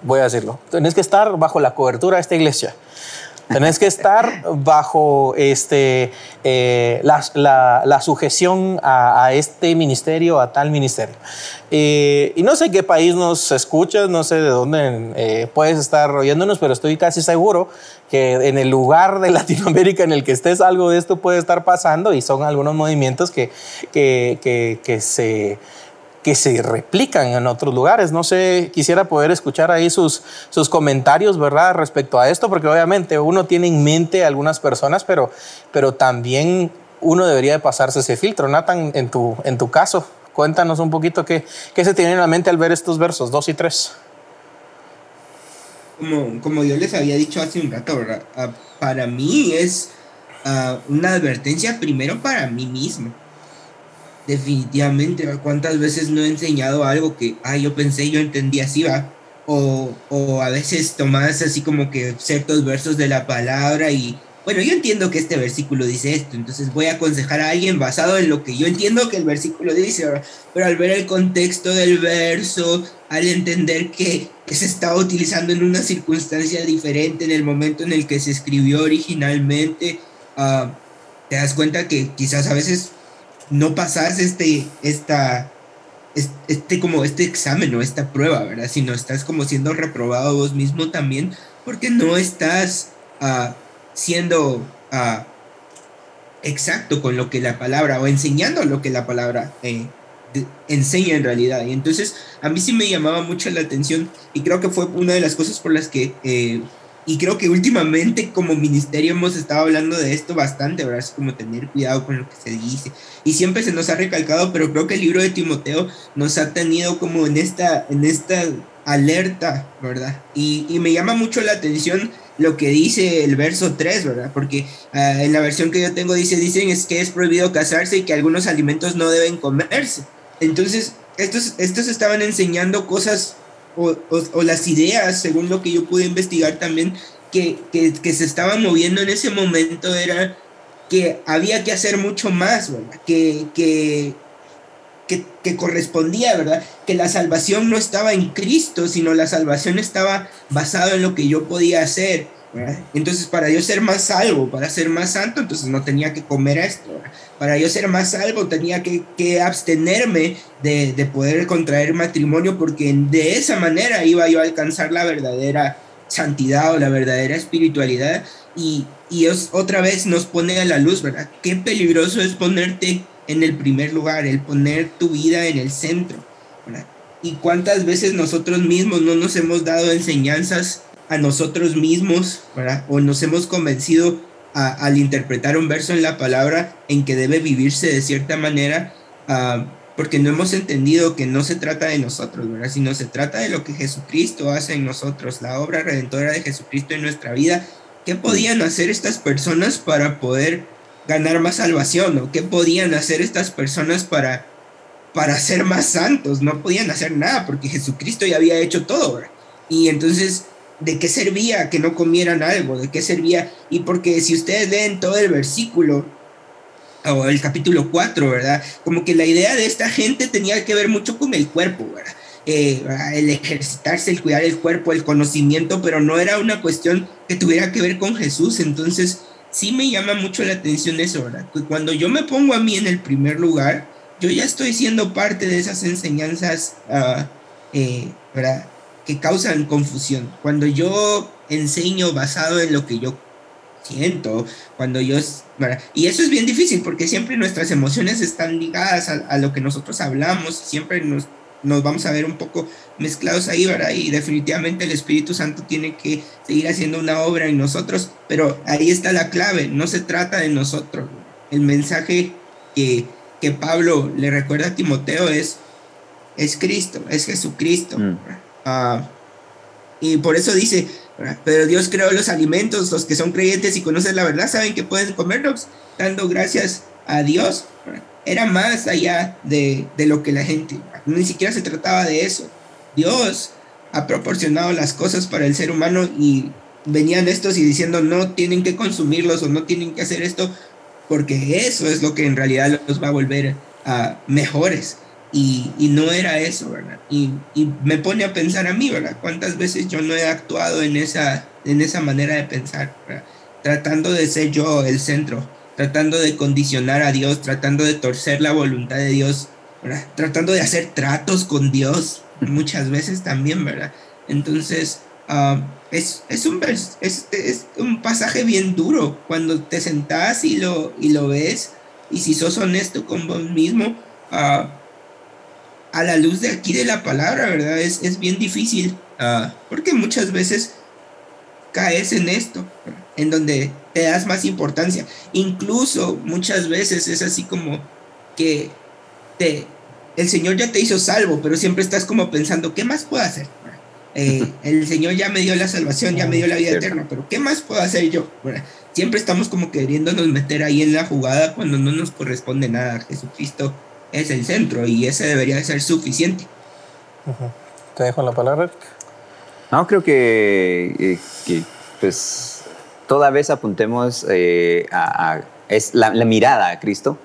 voy a decirlo, tenés que estar bajo la cobertura de esta iglesia. Tenés que estar bajo este, eh, la, sujeción a, este ministerio, a tal ministerio. Eh, y no sé qué país nos escuchas, no sé de dónde eh, puedes estar oyéndonos, pero estoy casi seguro que en el lugar de Latinoamérica en el que estés algo de esto puede estar pasando y son algunos movimientos que, que, que se que se replican en otros lugares. No sé, quisiera poder escuchar ahí sus, sus comentarios, ¿verdad?, respecto a esto, porque obviamente uno tiene en mente algunas personas, pero, pero también uno debería de pasarse ese filtro. Nathan, en tu, en tu caso, cuéntanos un poquito qué, qué se tiene en la mente al ver estos versos 2 y 3. Como, como yo les había dicho hace un rato, ¿verdad? Ah, para mí es ah, una advertencia primero para mí mismo definitivamente, ¿cuántas veces no he enseñado algo que, ah, yo pensé, yo entendí así, va? O, o a veces tomas así como que ciertos versos de la palabra y, bueno, yo entiendo que este versículo dice esto, entonces voy a aconsejar a alguien basado en lo que yo entiendo que el versículo dice, pero al ver el contexto del verso, al entender que se estaba utilizando en una circunstancia diferente en el momento en el que se escribió originalmente, uh, te das cuenta que quizás a veces no pasas este, esta, este, como este examen o esta prueba, ¿verdad? Sino estás como siendo reprobado vos mismo también porque no estás ah, siendo uh, exacto con lo que la palabra o enseñando lo que la palabra eh, enseña en realidad. Y entonces a mí sí me llamaba mucho la atención y creo que fue una de las cosas por las que, eh, y creo que últimamente como ministerio hemos estado hablando de esto bastante, ¿verdad? Es como tener cuidado con lo que se dice. Y siempre se nos ha recalcado, pero creo que el libro de Timoteo nos ha tenido como en esta, en esta alerta, ¿verdad? Y, y me llama mucho la atención lo que dice el verso 3, ¿verdad? Porque ah, en la versión que yo tengo dice, dicen es que es prohibido casarse y que algunos alimentos no deben comerse. Entonces, estos, estos estaban enseñando cosas o, las ideas, según lo que yo pude investigar también, que, que, se estaban moviendo en ese momento era que había que hacer mucho más, ¿verdad? Que, que, que, correspondía, ¿verdad? Que la salvación no estaba en Cristo, sino la salvación estaba basada en lo que yo podía hacer. Entonces, para yo ser más salvo, para ser más santo, entonces no tenía que comer esto. Para yo ser más salvo, tenía que, abstenerme de, poder contraer matrimonio, porque de esa manera iba yo a alcanzar la verdadera santidad o la verdadera espiritualidad. Y, y otra vez nos pone a la luz, ¿verdad? Qué peligroso es ponerte en el primer lugar, el poner tu vida en el centro. Y cuántas veces nosotros mismos no nos hemos dado enseñanzas a nosotros mismos, ¿verdad? O nos hemos convencido al interpretar un verso en la palabra en que debe vivirse de cierta manera, ah, porque no hemos entendido que no se trata de nosotros, ¿verdad? Sino se trata de lo que Jesucristo hace en nosotros, la obra redentora de Jesucristo en nuestra vida. ¿Qué podían hacer estas personas para poder ganar más salvación? ¿O qué podían hacer estas personas para, para ser más santos? No podían hacer nada porque Jesucristo ya había hecho todo. Y entonces, ¿de qué servía que no comieran algo? ¿De qué servía? Y porque si ustedes leen todo el versículo, o el capítulo 4, ¿verdad? Como que la idea de esta gente tenía que ver mucho con el cuerpo, ¿verdad? Eh, el ejercitarse, el cuidar el cuerpo, el conocimiento, pero no era una cuestión que tuviera que ver con Jesús. Entonces, sí me llama mucho la atención eso, ¿verdad? cuando yo me pongo a mí en el primer lugar, yo ya estoy siendo parte de esas enseñanzas, uh, ¿verdad? Que causan confusión. Cuando yo enseño basado en lo que yo siento, cuando yo. Y eso es bien difícil porque siempre nuestras emociones están ligadas a, a lo que nosotros hablamos, siempre nos nos vamos a ver un poco mezclados ahí, ¿verdad? Y definitivamente el Espíritu Santo tiene que seguir haciendo una obra en nosotros, pero ahí está la clave, no se trata de nosotros. El mensaje que, que Pablo le recuerda a Timoteo es, es Cristo, es Jesucristo. Mm. Ah, y por eso dice, pero Dios creó los alimentos, los que son creyentes y conocen la verdad saben que pueden comerlos, dando gracias a Dios. Era más allá de, de lo que la gente ni siquiera se trataba de eso. Dios ha proporcionado las cosas para el ser humano y venían estos y diciendo no tienen que consumirlos o no tienen que hacer esto porque eso es lo que en realidad los va a volver a mejores. Y, y, no era eso, ¿verdad? Y, y, me pone a pensar a mí, ¿verdad? ¿Cuántas veces yo no he actuado en esa, en esa manera de pensar, tratando de ser yo el centro, tratando de condicionar a Dios, tratando de torcer la voluntad de Dios Tratando de hacer tratos con Dios muchas veces también, ¿verdad? Entonces, ah, es, es, un, es, es, un pasaje bien duro cuando te sentás y lo, y lo ves y si sos honesto con vos mismo, uh, a la luz de aquí de la palabra, ¿verdad? Es, es bien difícil uh, porque muchas veces caes en esto, en donde te das más importancia. Incluso muchas veces es así como que te, el Señor ya te hizo salvo, pero siempre estás como pensando, ¿qué más puedo hacer? Eh, *laughs* el Señor ya me dio la salvación, ya me dio la vida eterna, pero ¿qué más puedo hacer yo? siempre estamos como queriéndonos meter ahí en la jugada cuando no nos corresponde nada. Jesucristo es el centro y ese debería de ser suficiente. Te dejo la palabra. No, creo que, eh, que pues toda vez apuntemos eh, a, es la, mirada a Cristo,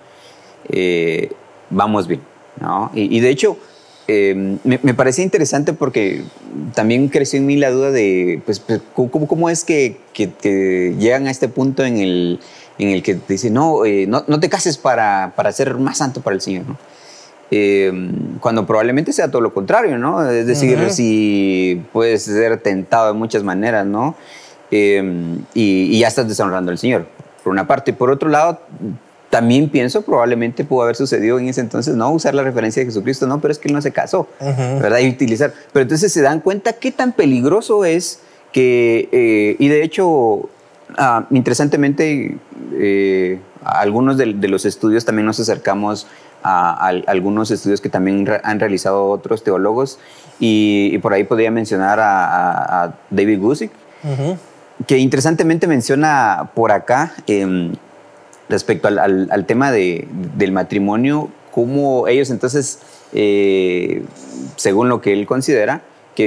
vamos bien. ¿no? Y, de hecho, eh, me, me, parecía interesante porque también creció en mí la duda de, pues, pues ¿cómo, ¿cómo, es que, que, llegan a este punto en el, en el que te dicen, no, eh, no, no, te cases para, para, ser más santo para el Señor, ¿no? Eh, cuando probablemente sea todo lo contrario, ¿no? Es decir, si puedes ser tentado de muchas maneras, ¿no? y, y, ya estás deshonrando al Señor, por una parte. Y por otro lado, también pienso probablemente pudo haber sucedido en ese entonces, no usar la referencia de Jesucristo, no, pero es que él no se casó, ¿verdad? Y utilizar. Pero entonces se dan cuenta qué tan peligroso es que, eh, y de hecho, ah, interesantemente, eh, algunos de, los estudios también nos acercamos a, algunos estudios que también han realizado otros teólogos, y, por ahí podría mencionar a, David Gusick, que interesantemente menciona por acá. Eh, respecto al, tema del matrimonio, cómo ellos entonces, eh, según lo que él considera,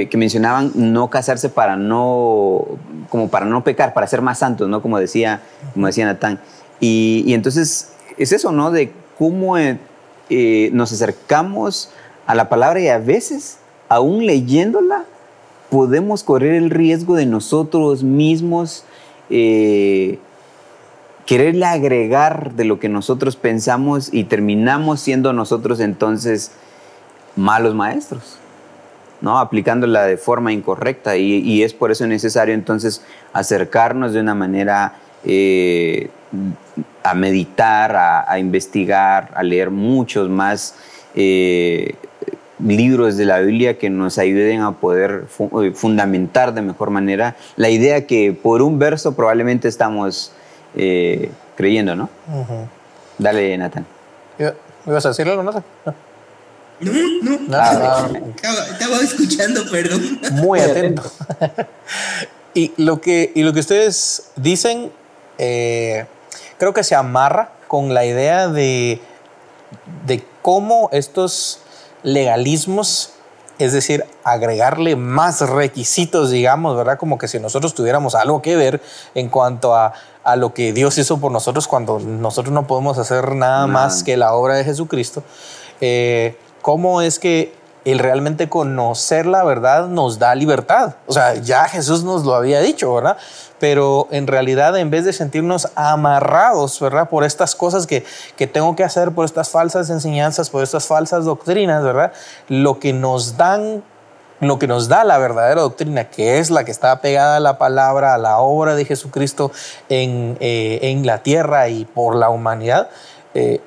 que, mencionaban no casarse para no, como para no pecar, para ser más santos, ¿no? Como decía, como decía Natán. Y, entonces es eso, ¿no? De cómo eh, eh, nos acercamos a la palabra y a veces, aún leyéndola, podemos correr el riesgo de nosotros mismos quererle agregar de lo que nosotros pensamos y terminamos siendo nosotros entonces malos maestros, ¿no? Aplicándola de forma incorrecta y, es por eso necesario entonces acercarnos de una manera eh, a meditar, a, investigar, a leer muchos más eh, libros de la Biblia que nos ayuden a poder eh, fundamentar de mejor manera la idea que por un verso probablemente estamos eh, creyendo, ¿no? Dale, Nathan. ¿Me ibas a decir algo, Nathan? No, no. Ah, estaba, escuchando, perdón. Muy atento. *laughs* y, lo que, y lo que ustedes dicen, eh, creo que se amarra con la idea de, de cómo estos legalismos es decir, agregarle más requisitos, digamos, ¿verdad? Como que si nosotros tuviéramos algo que ver en cuanto a, lo que Dios hizo por nosotros cuando nosotros no podemos hacer nada más que la obra de Jesucristo. Eh, ¿Cómo es que el realmente conocer la verdad nos da libertad. O sea, ya Jesús nos lo había dicho, ¿verdad? Pero en realidad, en vez de sentirnos amarrados, ¿verdad? Por estas cosas que, que tengo que hacer, por estas falsas enseñanzas, por estas falsas doctrinas, ¿verdad? Lo que nos dan lo que nos da la verdadera doctrina, que es la que está pegada a la palabra, a la obra de Jesucristo en, eh, en la tierra y por la humanidad, eh,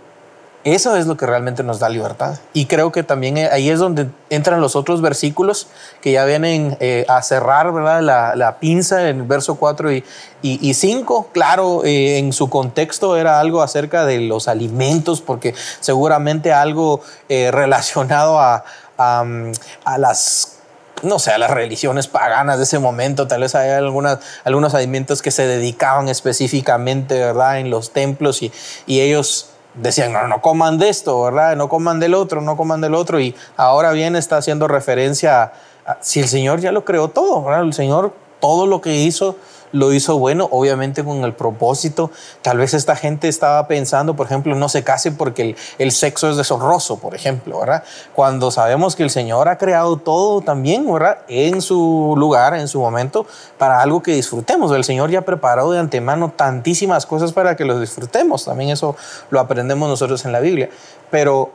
eso es lo que realmente nos da libertad. Y creo que también eh, ahí es donde entran los otros versículos que ya vienen eh, a cerrar ¿verdad? La, pinza en el verso 4 y, y, 5. Claro, eh, en su contexto era algo acerca de los alimentos, porque seguramente algo relacionado a, a, las no sé, a las religiones paganas de ese momento, tal vez hay algunas, algunos alimentos que se dedicaban específicamente, ¿verdad?, en los templos y, y ellos decían, no, no coman de esto, ¿verdad? No coman del otro, no coman del otro. Y ahora bien está haciendo referencia a, si el Señor ya lo creó todo, ¿verdad? El Señor todo lo que hizo lo hizo bueno, obviamente con el propósito. Tal vez esta gente estaba pensando, por ejemplo, no se case porque el, sexo es deshonroso, por ejemplo, ¿verdad? Cuando sabemos que el Señor ha creado todo también, ¿verdad? En su lugar, en su momento, para algo que disfrutemos. El Señor ya preparó de antemano tantísimas cosas para que los disfrutemos. También eso lo aprendemos nosotros en la Biblia. Pero,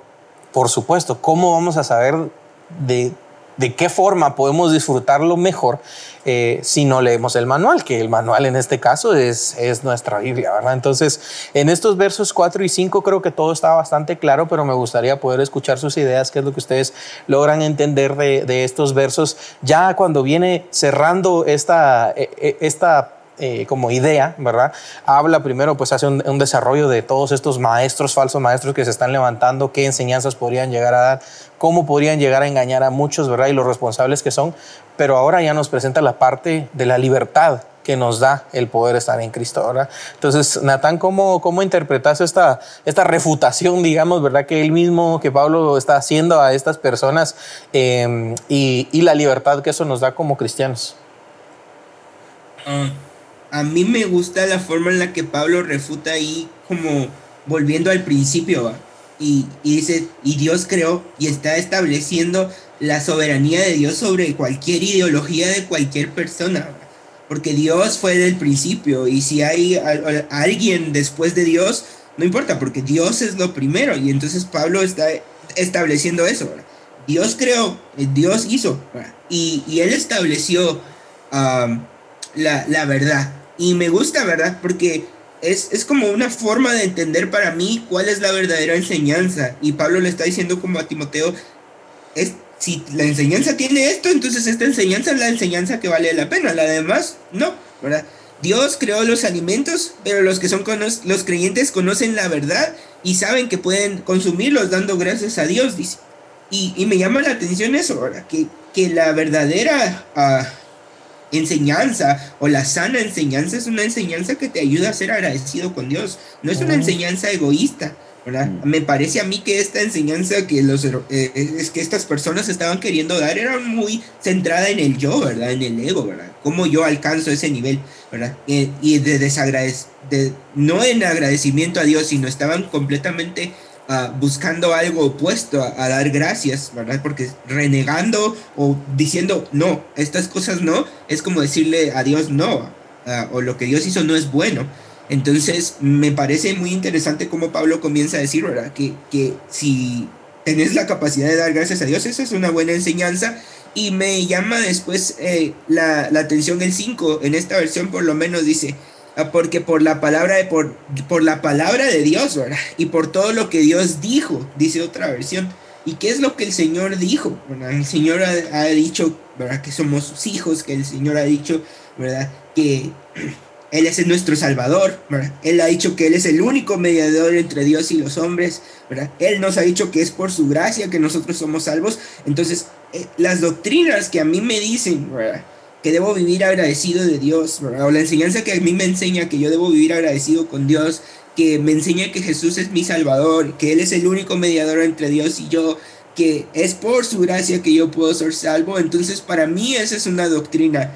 por supuesto, ¿cómo vamos a saber de de qué forma podemos disfrutarlo mejor eh, si no leemos el manual, que el manual en este caso es, es nuestra Biblia, ¿verdad? Entonces, en estos versos 4 y 5 creo que todo está bastante claro, pero me gustaría poder escuchar sus ideas, qué es lo que ustedes logran entender de, de estos versos, ya cuando viene cerrando esta, e, e, esta eh, como idea, ¿verdad? Habla primero, pues hace un, desarrollo de todos estos maestros, falsos maestros que se están levantando, qué enseñanzas podrían llegar a dar, cómo podrían llegar a engañar a muchos, ¿verdad? Y los responsables que son. Pero ahora ya nos presenta la parte de la libertad que nos da el poder estar en Cristo, ¿verdad? Entonces, Natán, ¿cómo, cómo interpretas esta, esta refutación, digamos, ¿verdad? Que él mismo, que Pablo está haciendo a estas personas em, y, la libertad que eso nos da como cristianos. Ah, a mí me gusta la forma en la que Pablo refuta ahí como volviendo al principio, Y, dice, y Dios creó y está estableciendo la soberanía de Dios sobre cualquier ideología de cualquier persona, porque Dios fue del principio y si hay alguien después de Dios, no importa, porque Dios es lo primero y entonces Pablo está estableciendo eso. Dios creó, Dios hizo y, él estableció la, la verdad. Y me gusta, ¿verdad? Porque es, es, como una forma de entender para mí cuál es la verdadera enseñanza. Y Pablo le está diciendo como a Timoteo, es, si la enseñanza tiene esto, entonces esta enseñanza es la enseñanza que vale la pena, la demás no, ¿verdad? Dios creó los alimentos, pero los que son los creyentes conocen la verdad y saben que pueden consumirlos dando gracias a Dios, dice. Y, y me llama la atención eso, ¿verdad? Que, que la verdadera uh, enseñanza o la sana enseñanza es una enseñanza que te ayuda a ser agradecido con Dios, no es una enseñanza egoísta. ¿verdad? Mm. Me parece a mí que esta enseñanza que los eh, es que estas personas estaban queriendo dar era muy centrada en el yo, ¿verdad? En el ego, ¿verdad? Cómo yo alcanzo ese nivel, ¿verdad? Eh, y de desagradec de, no en agradecimiento a Dios, sino estaban completamente uh, buscando algo opuesto a, dar gracias, ¿verdad? Porque renegando o diciendo no, estas cosas no, es como decirle a Dios no, uh, o lo que Dios hizo no es bueno. Entonces, me parece muy interesante cómo Pablo comienza a decir, ¿verdad? Que, que si tenés la capacidad de dar gracias a Dios, esa es una buena enseñanza. Y me llama después eh, la, la, atención el 5, en esta versión por lo menos dice, ah, porque por la palabra de, por, por la palabra de Dios, ¿verdad? Y por todo lo que Dios dijo, dice otra versión. ¿Y qué es lo que el Señor dijo? El Señor ha, ha dicho, ¿verdad? Que somos sus hijos, que el Señor ha dicho, ¿verdad? Que *clears throat* él es nuestro Salvador, ¿verdad? Él ha dicho que Él es el único mediador entre Dios y los hombres, ¿verdad? Él nos ha dicho que es por su gracia que nosotros somos salvos. Entonces, eh, las doctrinas que a mí me dicen, ¿verdad? Que debo vivir agradecido de Dios. O la enseñanza que a mí me enseña que yo debo vivir agradecido con Dios, que me enseña que Jesús es mi Salvador, que Él es el único mediador entre Dios y yo, que es por su gracia que yo puedo ser salvo. Entonces, para mí esa es una doctrina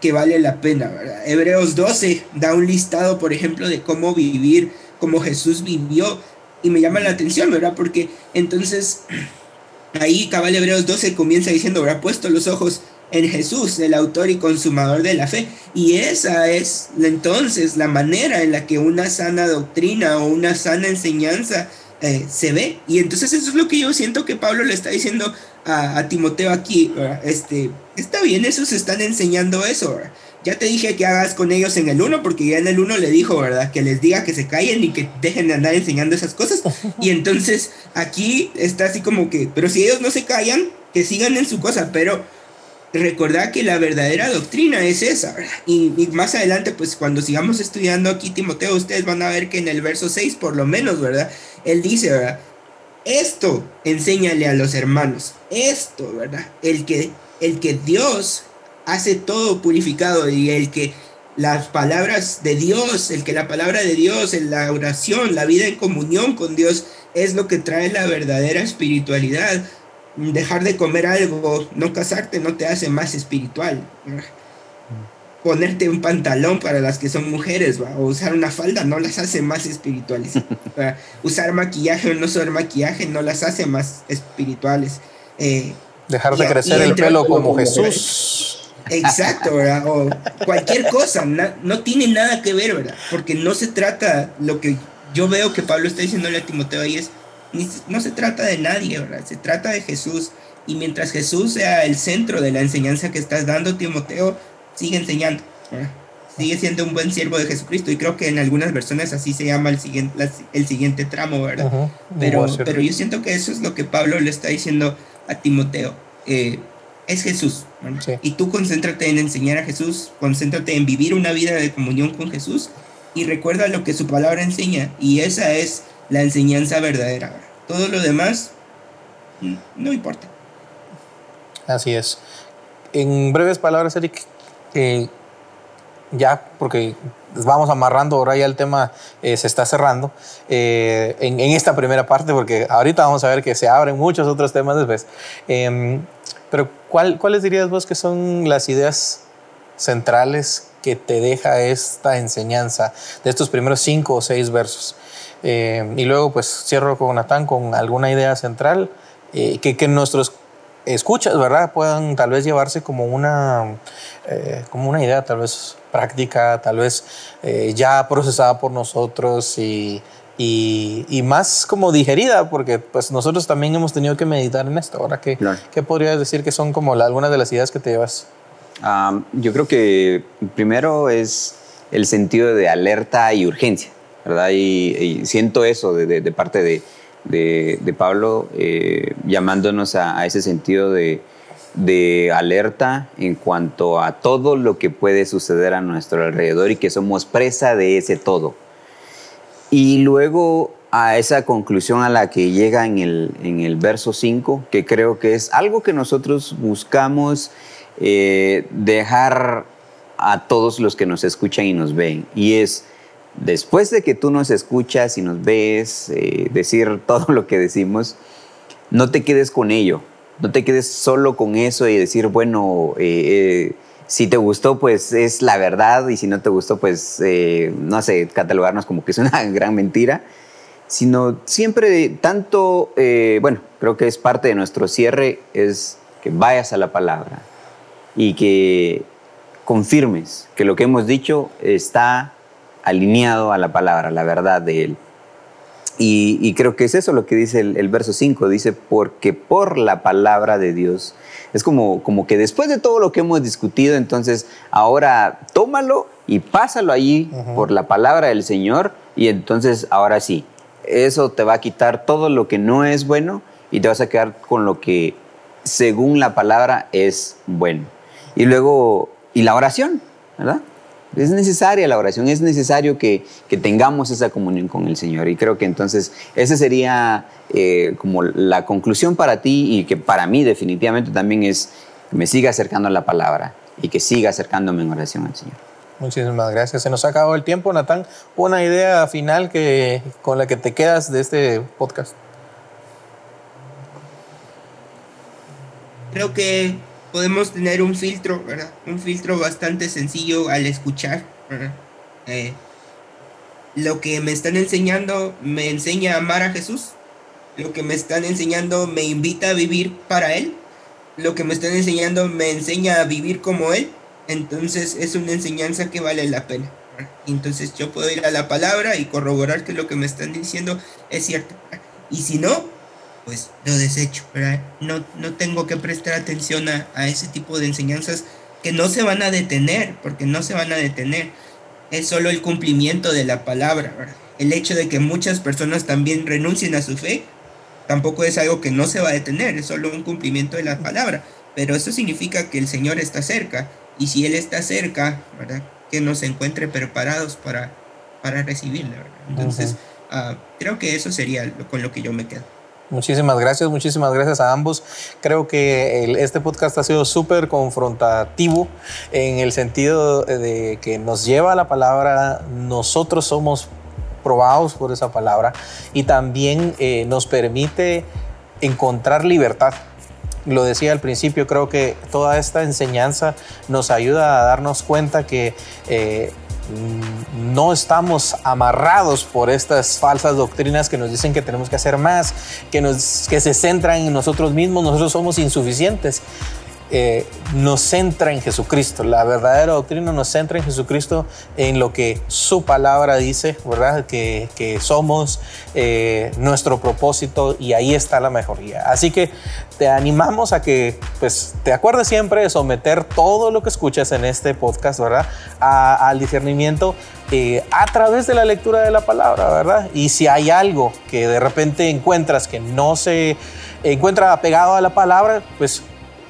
que, vale la pena, ¿verdad? Hebreos 12 da un listado, por ejemplo, de cómo vivir como Jesús vivió y me llama la atención, ¿verdad? Porque entonces *clears throat* ahí cabal Hebreos 12 comienza diciendo, habrá puesto los ojos en Jesús, el autor y consumador de la fe. Y esa es entonces la manera en la que una sana doctrina o una sana enseñanza eh, se ve. Y entonces eso es lo que yo siento que Pablo le está diciendo a, Timoteo aquí, este, está bien, esos están enseñando eso, Ya te dije que hagas con ellos en el 1, porque ya en el 1 le dijo, ¿verdad? Que les diga que se callen y que dejen de andar enseñando esas cosas. Y entonces aquí está así como que, pero si ellos no se callan, que sigan en su cosa, pero recordad que la verdadera doctrina es esa, Y, y, más adelante, pues cuando sigamos estudiando aquí Timoteo, ustedes van a ver que en el verso 6, por lo menos, ¿verdad? Él dice, ¿verdad? Esto enséñale a los hermanos. Esto, ¿verdad? El que, el que Dios hace todo purificado y el que las palabras de Dios, el que la palabra de Dios, en la oración, la vida en comunión con Dios es lo que trae la verdadera espiritualidad. Dejar de comer algo, no casarte, no te hace más espiritual ponerte un pantalón para las que son mujeres, o usar una falda no las hace más espirituales. *laughs* usar maquillaje o no usar maquillaje no las hace más espirituales. Eh, Dejar de crecer el pelo como, Jesús. Exacto, ¿verdad? O cualquier cosa, no tiene nada que ver, ¿verdad? Porque no se trata, lo que yo veo que Pablo está diciéndole a Timoteo ahí es, no se trata de nadie, ¿verdad? Se trata de Jesús. Y mientras Jesús sea el centro de la enseñanza que estás dando, Timoteo, sigue enseñando. Sigue siendo un buen siervo de Jesucristo y creo que en algunas versiones así se llama el siguiente, el siguiente tramo, ¿verdad? pero, pero yo siento que eso es lo que Pablo le está diciendo a Timoteo. Eh, es Jesús. Y tú concéntrate en enseñar a Jesús, concéntrate en vivir una vida de comunión con Jesús y recuerda lo que su palabra enseña. Y esa es la enseñanza verdadera. Todo lo demás no importa. Así es. En breves palabras, Eric, eh, ya, porque vamos amarrando, ahora ya el tema eh, se está cerrando eh, en, esta primera parte, porque ahorita vamos a ver que se abren muchos otros temas después. Em, pero ¿cuál, ¿cuáles dirías vos que son las ideas centrales que te deja esta enseñanza de estos primeros cinco o seis versos? Em, y luego pues cierro con Natán con alguna idea central que, que nuestros escuchas, ¿verdad? Puedan tal vez llevarse como una, eh, como una idea tal vez práctica, tal vez eh, ya procesada por nosotros y, y, más como digerida, porque pues nosotros también hemos tenido que meditar en esto. Ahora, ¿qué, ¿qué podrías decir que son como algunas de las ideas que te llevas? yo creo que primero es el sentido de alerta y urgencia, ¿verdad? Y, siento eso de, parte de, Pablo, eh, llamándonos a, ese sentido de, alerta en cuanto a todo lo que puede suceder a nuestro alrededor y que somos presa de ese todo. Y luego a esa conclusión a la que llega en el, en el verso 5, que creo que es algo que nosotros buscamos eh, dejar a todos los que nos escuchan y nos ven. Y es, después de que tú nos escuchas y nos ves eh, decir *laughs* todo lo que decimos, no te quedes con ello, no te quedes solo con eso y decir, bueno, eh, si te gustó, pues es la verdad y si no te gustó, pues no sé, catalogarnos como que es una *laughs* gran mentira sino siempre tanto, eh, bueno, creo que es parte de nuestro cierre, es que vayas a la palabra y que confirmes que lo que hemos dicho está alineado a la palabra, a la verdad de Él. Y, creo que es eso lo que dice el, verso 5, dice, porque por la palabra de Dios. Es como, como que después de todo lo que hemos discutido, entonces ahora tómalo y pásalo allí por la palabra del Señor y entonces ahora sí, eso te va a quitar todo lo que no es bueno y te vas a quedar con lo que según la palabra es bueno. Y luego, y la oración, ¿verdad? Es necesaria la oración, es necesario que, tengamos esa comunión con el Señor. Y creo que entonces esa sería eh, como la conclusión para ti y que para mí definitivamente también es que me siga acercando a la palabra y que siga acercándome en oración al Señor. Muchísimas gracias. Se nos ha acabado el tiempo, Natán. Una idea final que, con la que te quedas de este podcast. Creo que podemos tener un filtro, ¿verdad? Un filtro bastante sencillo al escuchar, eh, lo que me están enseñando me enseña a amar a Jesús. Lo que me están enseñando me invita a vivir para Él. Lo que me están enseñando me enseña a vivir como Él entonces es una enseñanza que vale la pena. Entonces yo puedo ir a la palabra y corroborar que lo que me están diciendo es cierto. Y si no, pues lo desecho. No, no tengo que prestar atención a, ese tipo de enseñanzas que no se van a detener, porque no se van a detener. Es solo el cumplimiento de la palabra. El hecho de que muchas personas también renuncien a su fe, tampoco es algo que no se va a detener, es solo un cumplimiento de la palabra. Pero eso significa que el Señor está cerca y si Él está cerca, ¿verdad? Que nos encuentre preparados para, para recibirle, Entonces, ah, creo que eso sería con lo que yo me quedo. Muchísimas gracias, muchísimas gracias a ambos. Creo que este podcast ha sido súper confrontativo en el sentido de que nos lleva a la palabra, nosotros somos probados por esa palabra y también eh, nos permite encontrar libertad lo decía al principio, creo que toda esta enseñanza nos ayuda a darnos cuenta que eh, no estamos amarrados por estas falsas doctrinas que nos dicen que tenemos que hacer más, que, nos, que se centran en nosotros mismos, nosotros somos insuficientes. Eh, nos centra en Jesucristo. La verdadera doctrina nos centra en Jesucristo, en lo que su palabra dice, ¿verdad? Que, somos eh, nuestro propósito y ahí está la mejoría. Así que te animamos a que pues, te acuerdes siempre de someter todo lo que escuchas en este podcast, ¿verdad? al discernimiento eh, a través de la lectura de la palabra, ¿verdad? Y si hay algo que de repente encuentras que no se encuentra pegado a la palabra, pues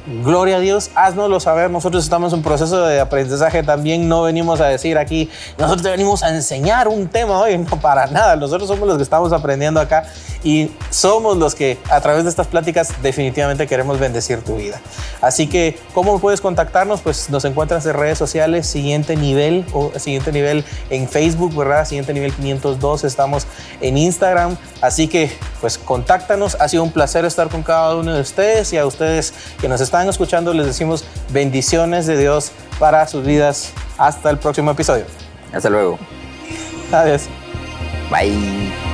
Gloria a Dios, haznoslo saber. Nosotros estamos en proceso de aprendizaje también. No venimos a decir aquí, nosotros te venimos a enseñar un tema hoy, no para nada. Nosotros somos los que estamos aprendiendo acá y somos los que a través de estas pláticas definitivamente queremos bendecir tu vida. Así que, ¿cómo puedes contactarnos? Pues nos encuentras en redes sociales, siguiente nivel o siguiente nivel en Facebook, ¿verdad? Siguiente nivel 502, estamos en Instagram. Así que, pues contáctanos. Ha sido un placer estar con cada uno de ustedes y a ustedes que nos están escuchando les decimos bendiciones de Dios para sus vidas. Hasta el próximo episodio. Hasta luego. Adiós. Bye.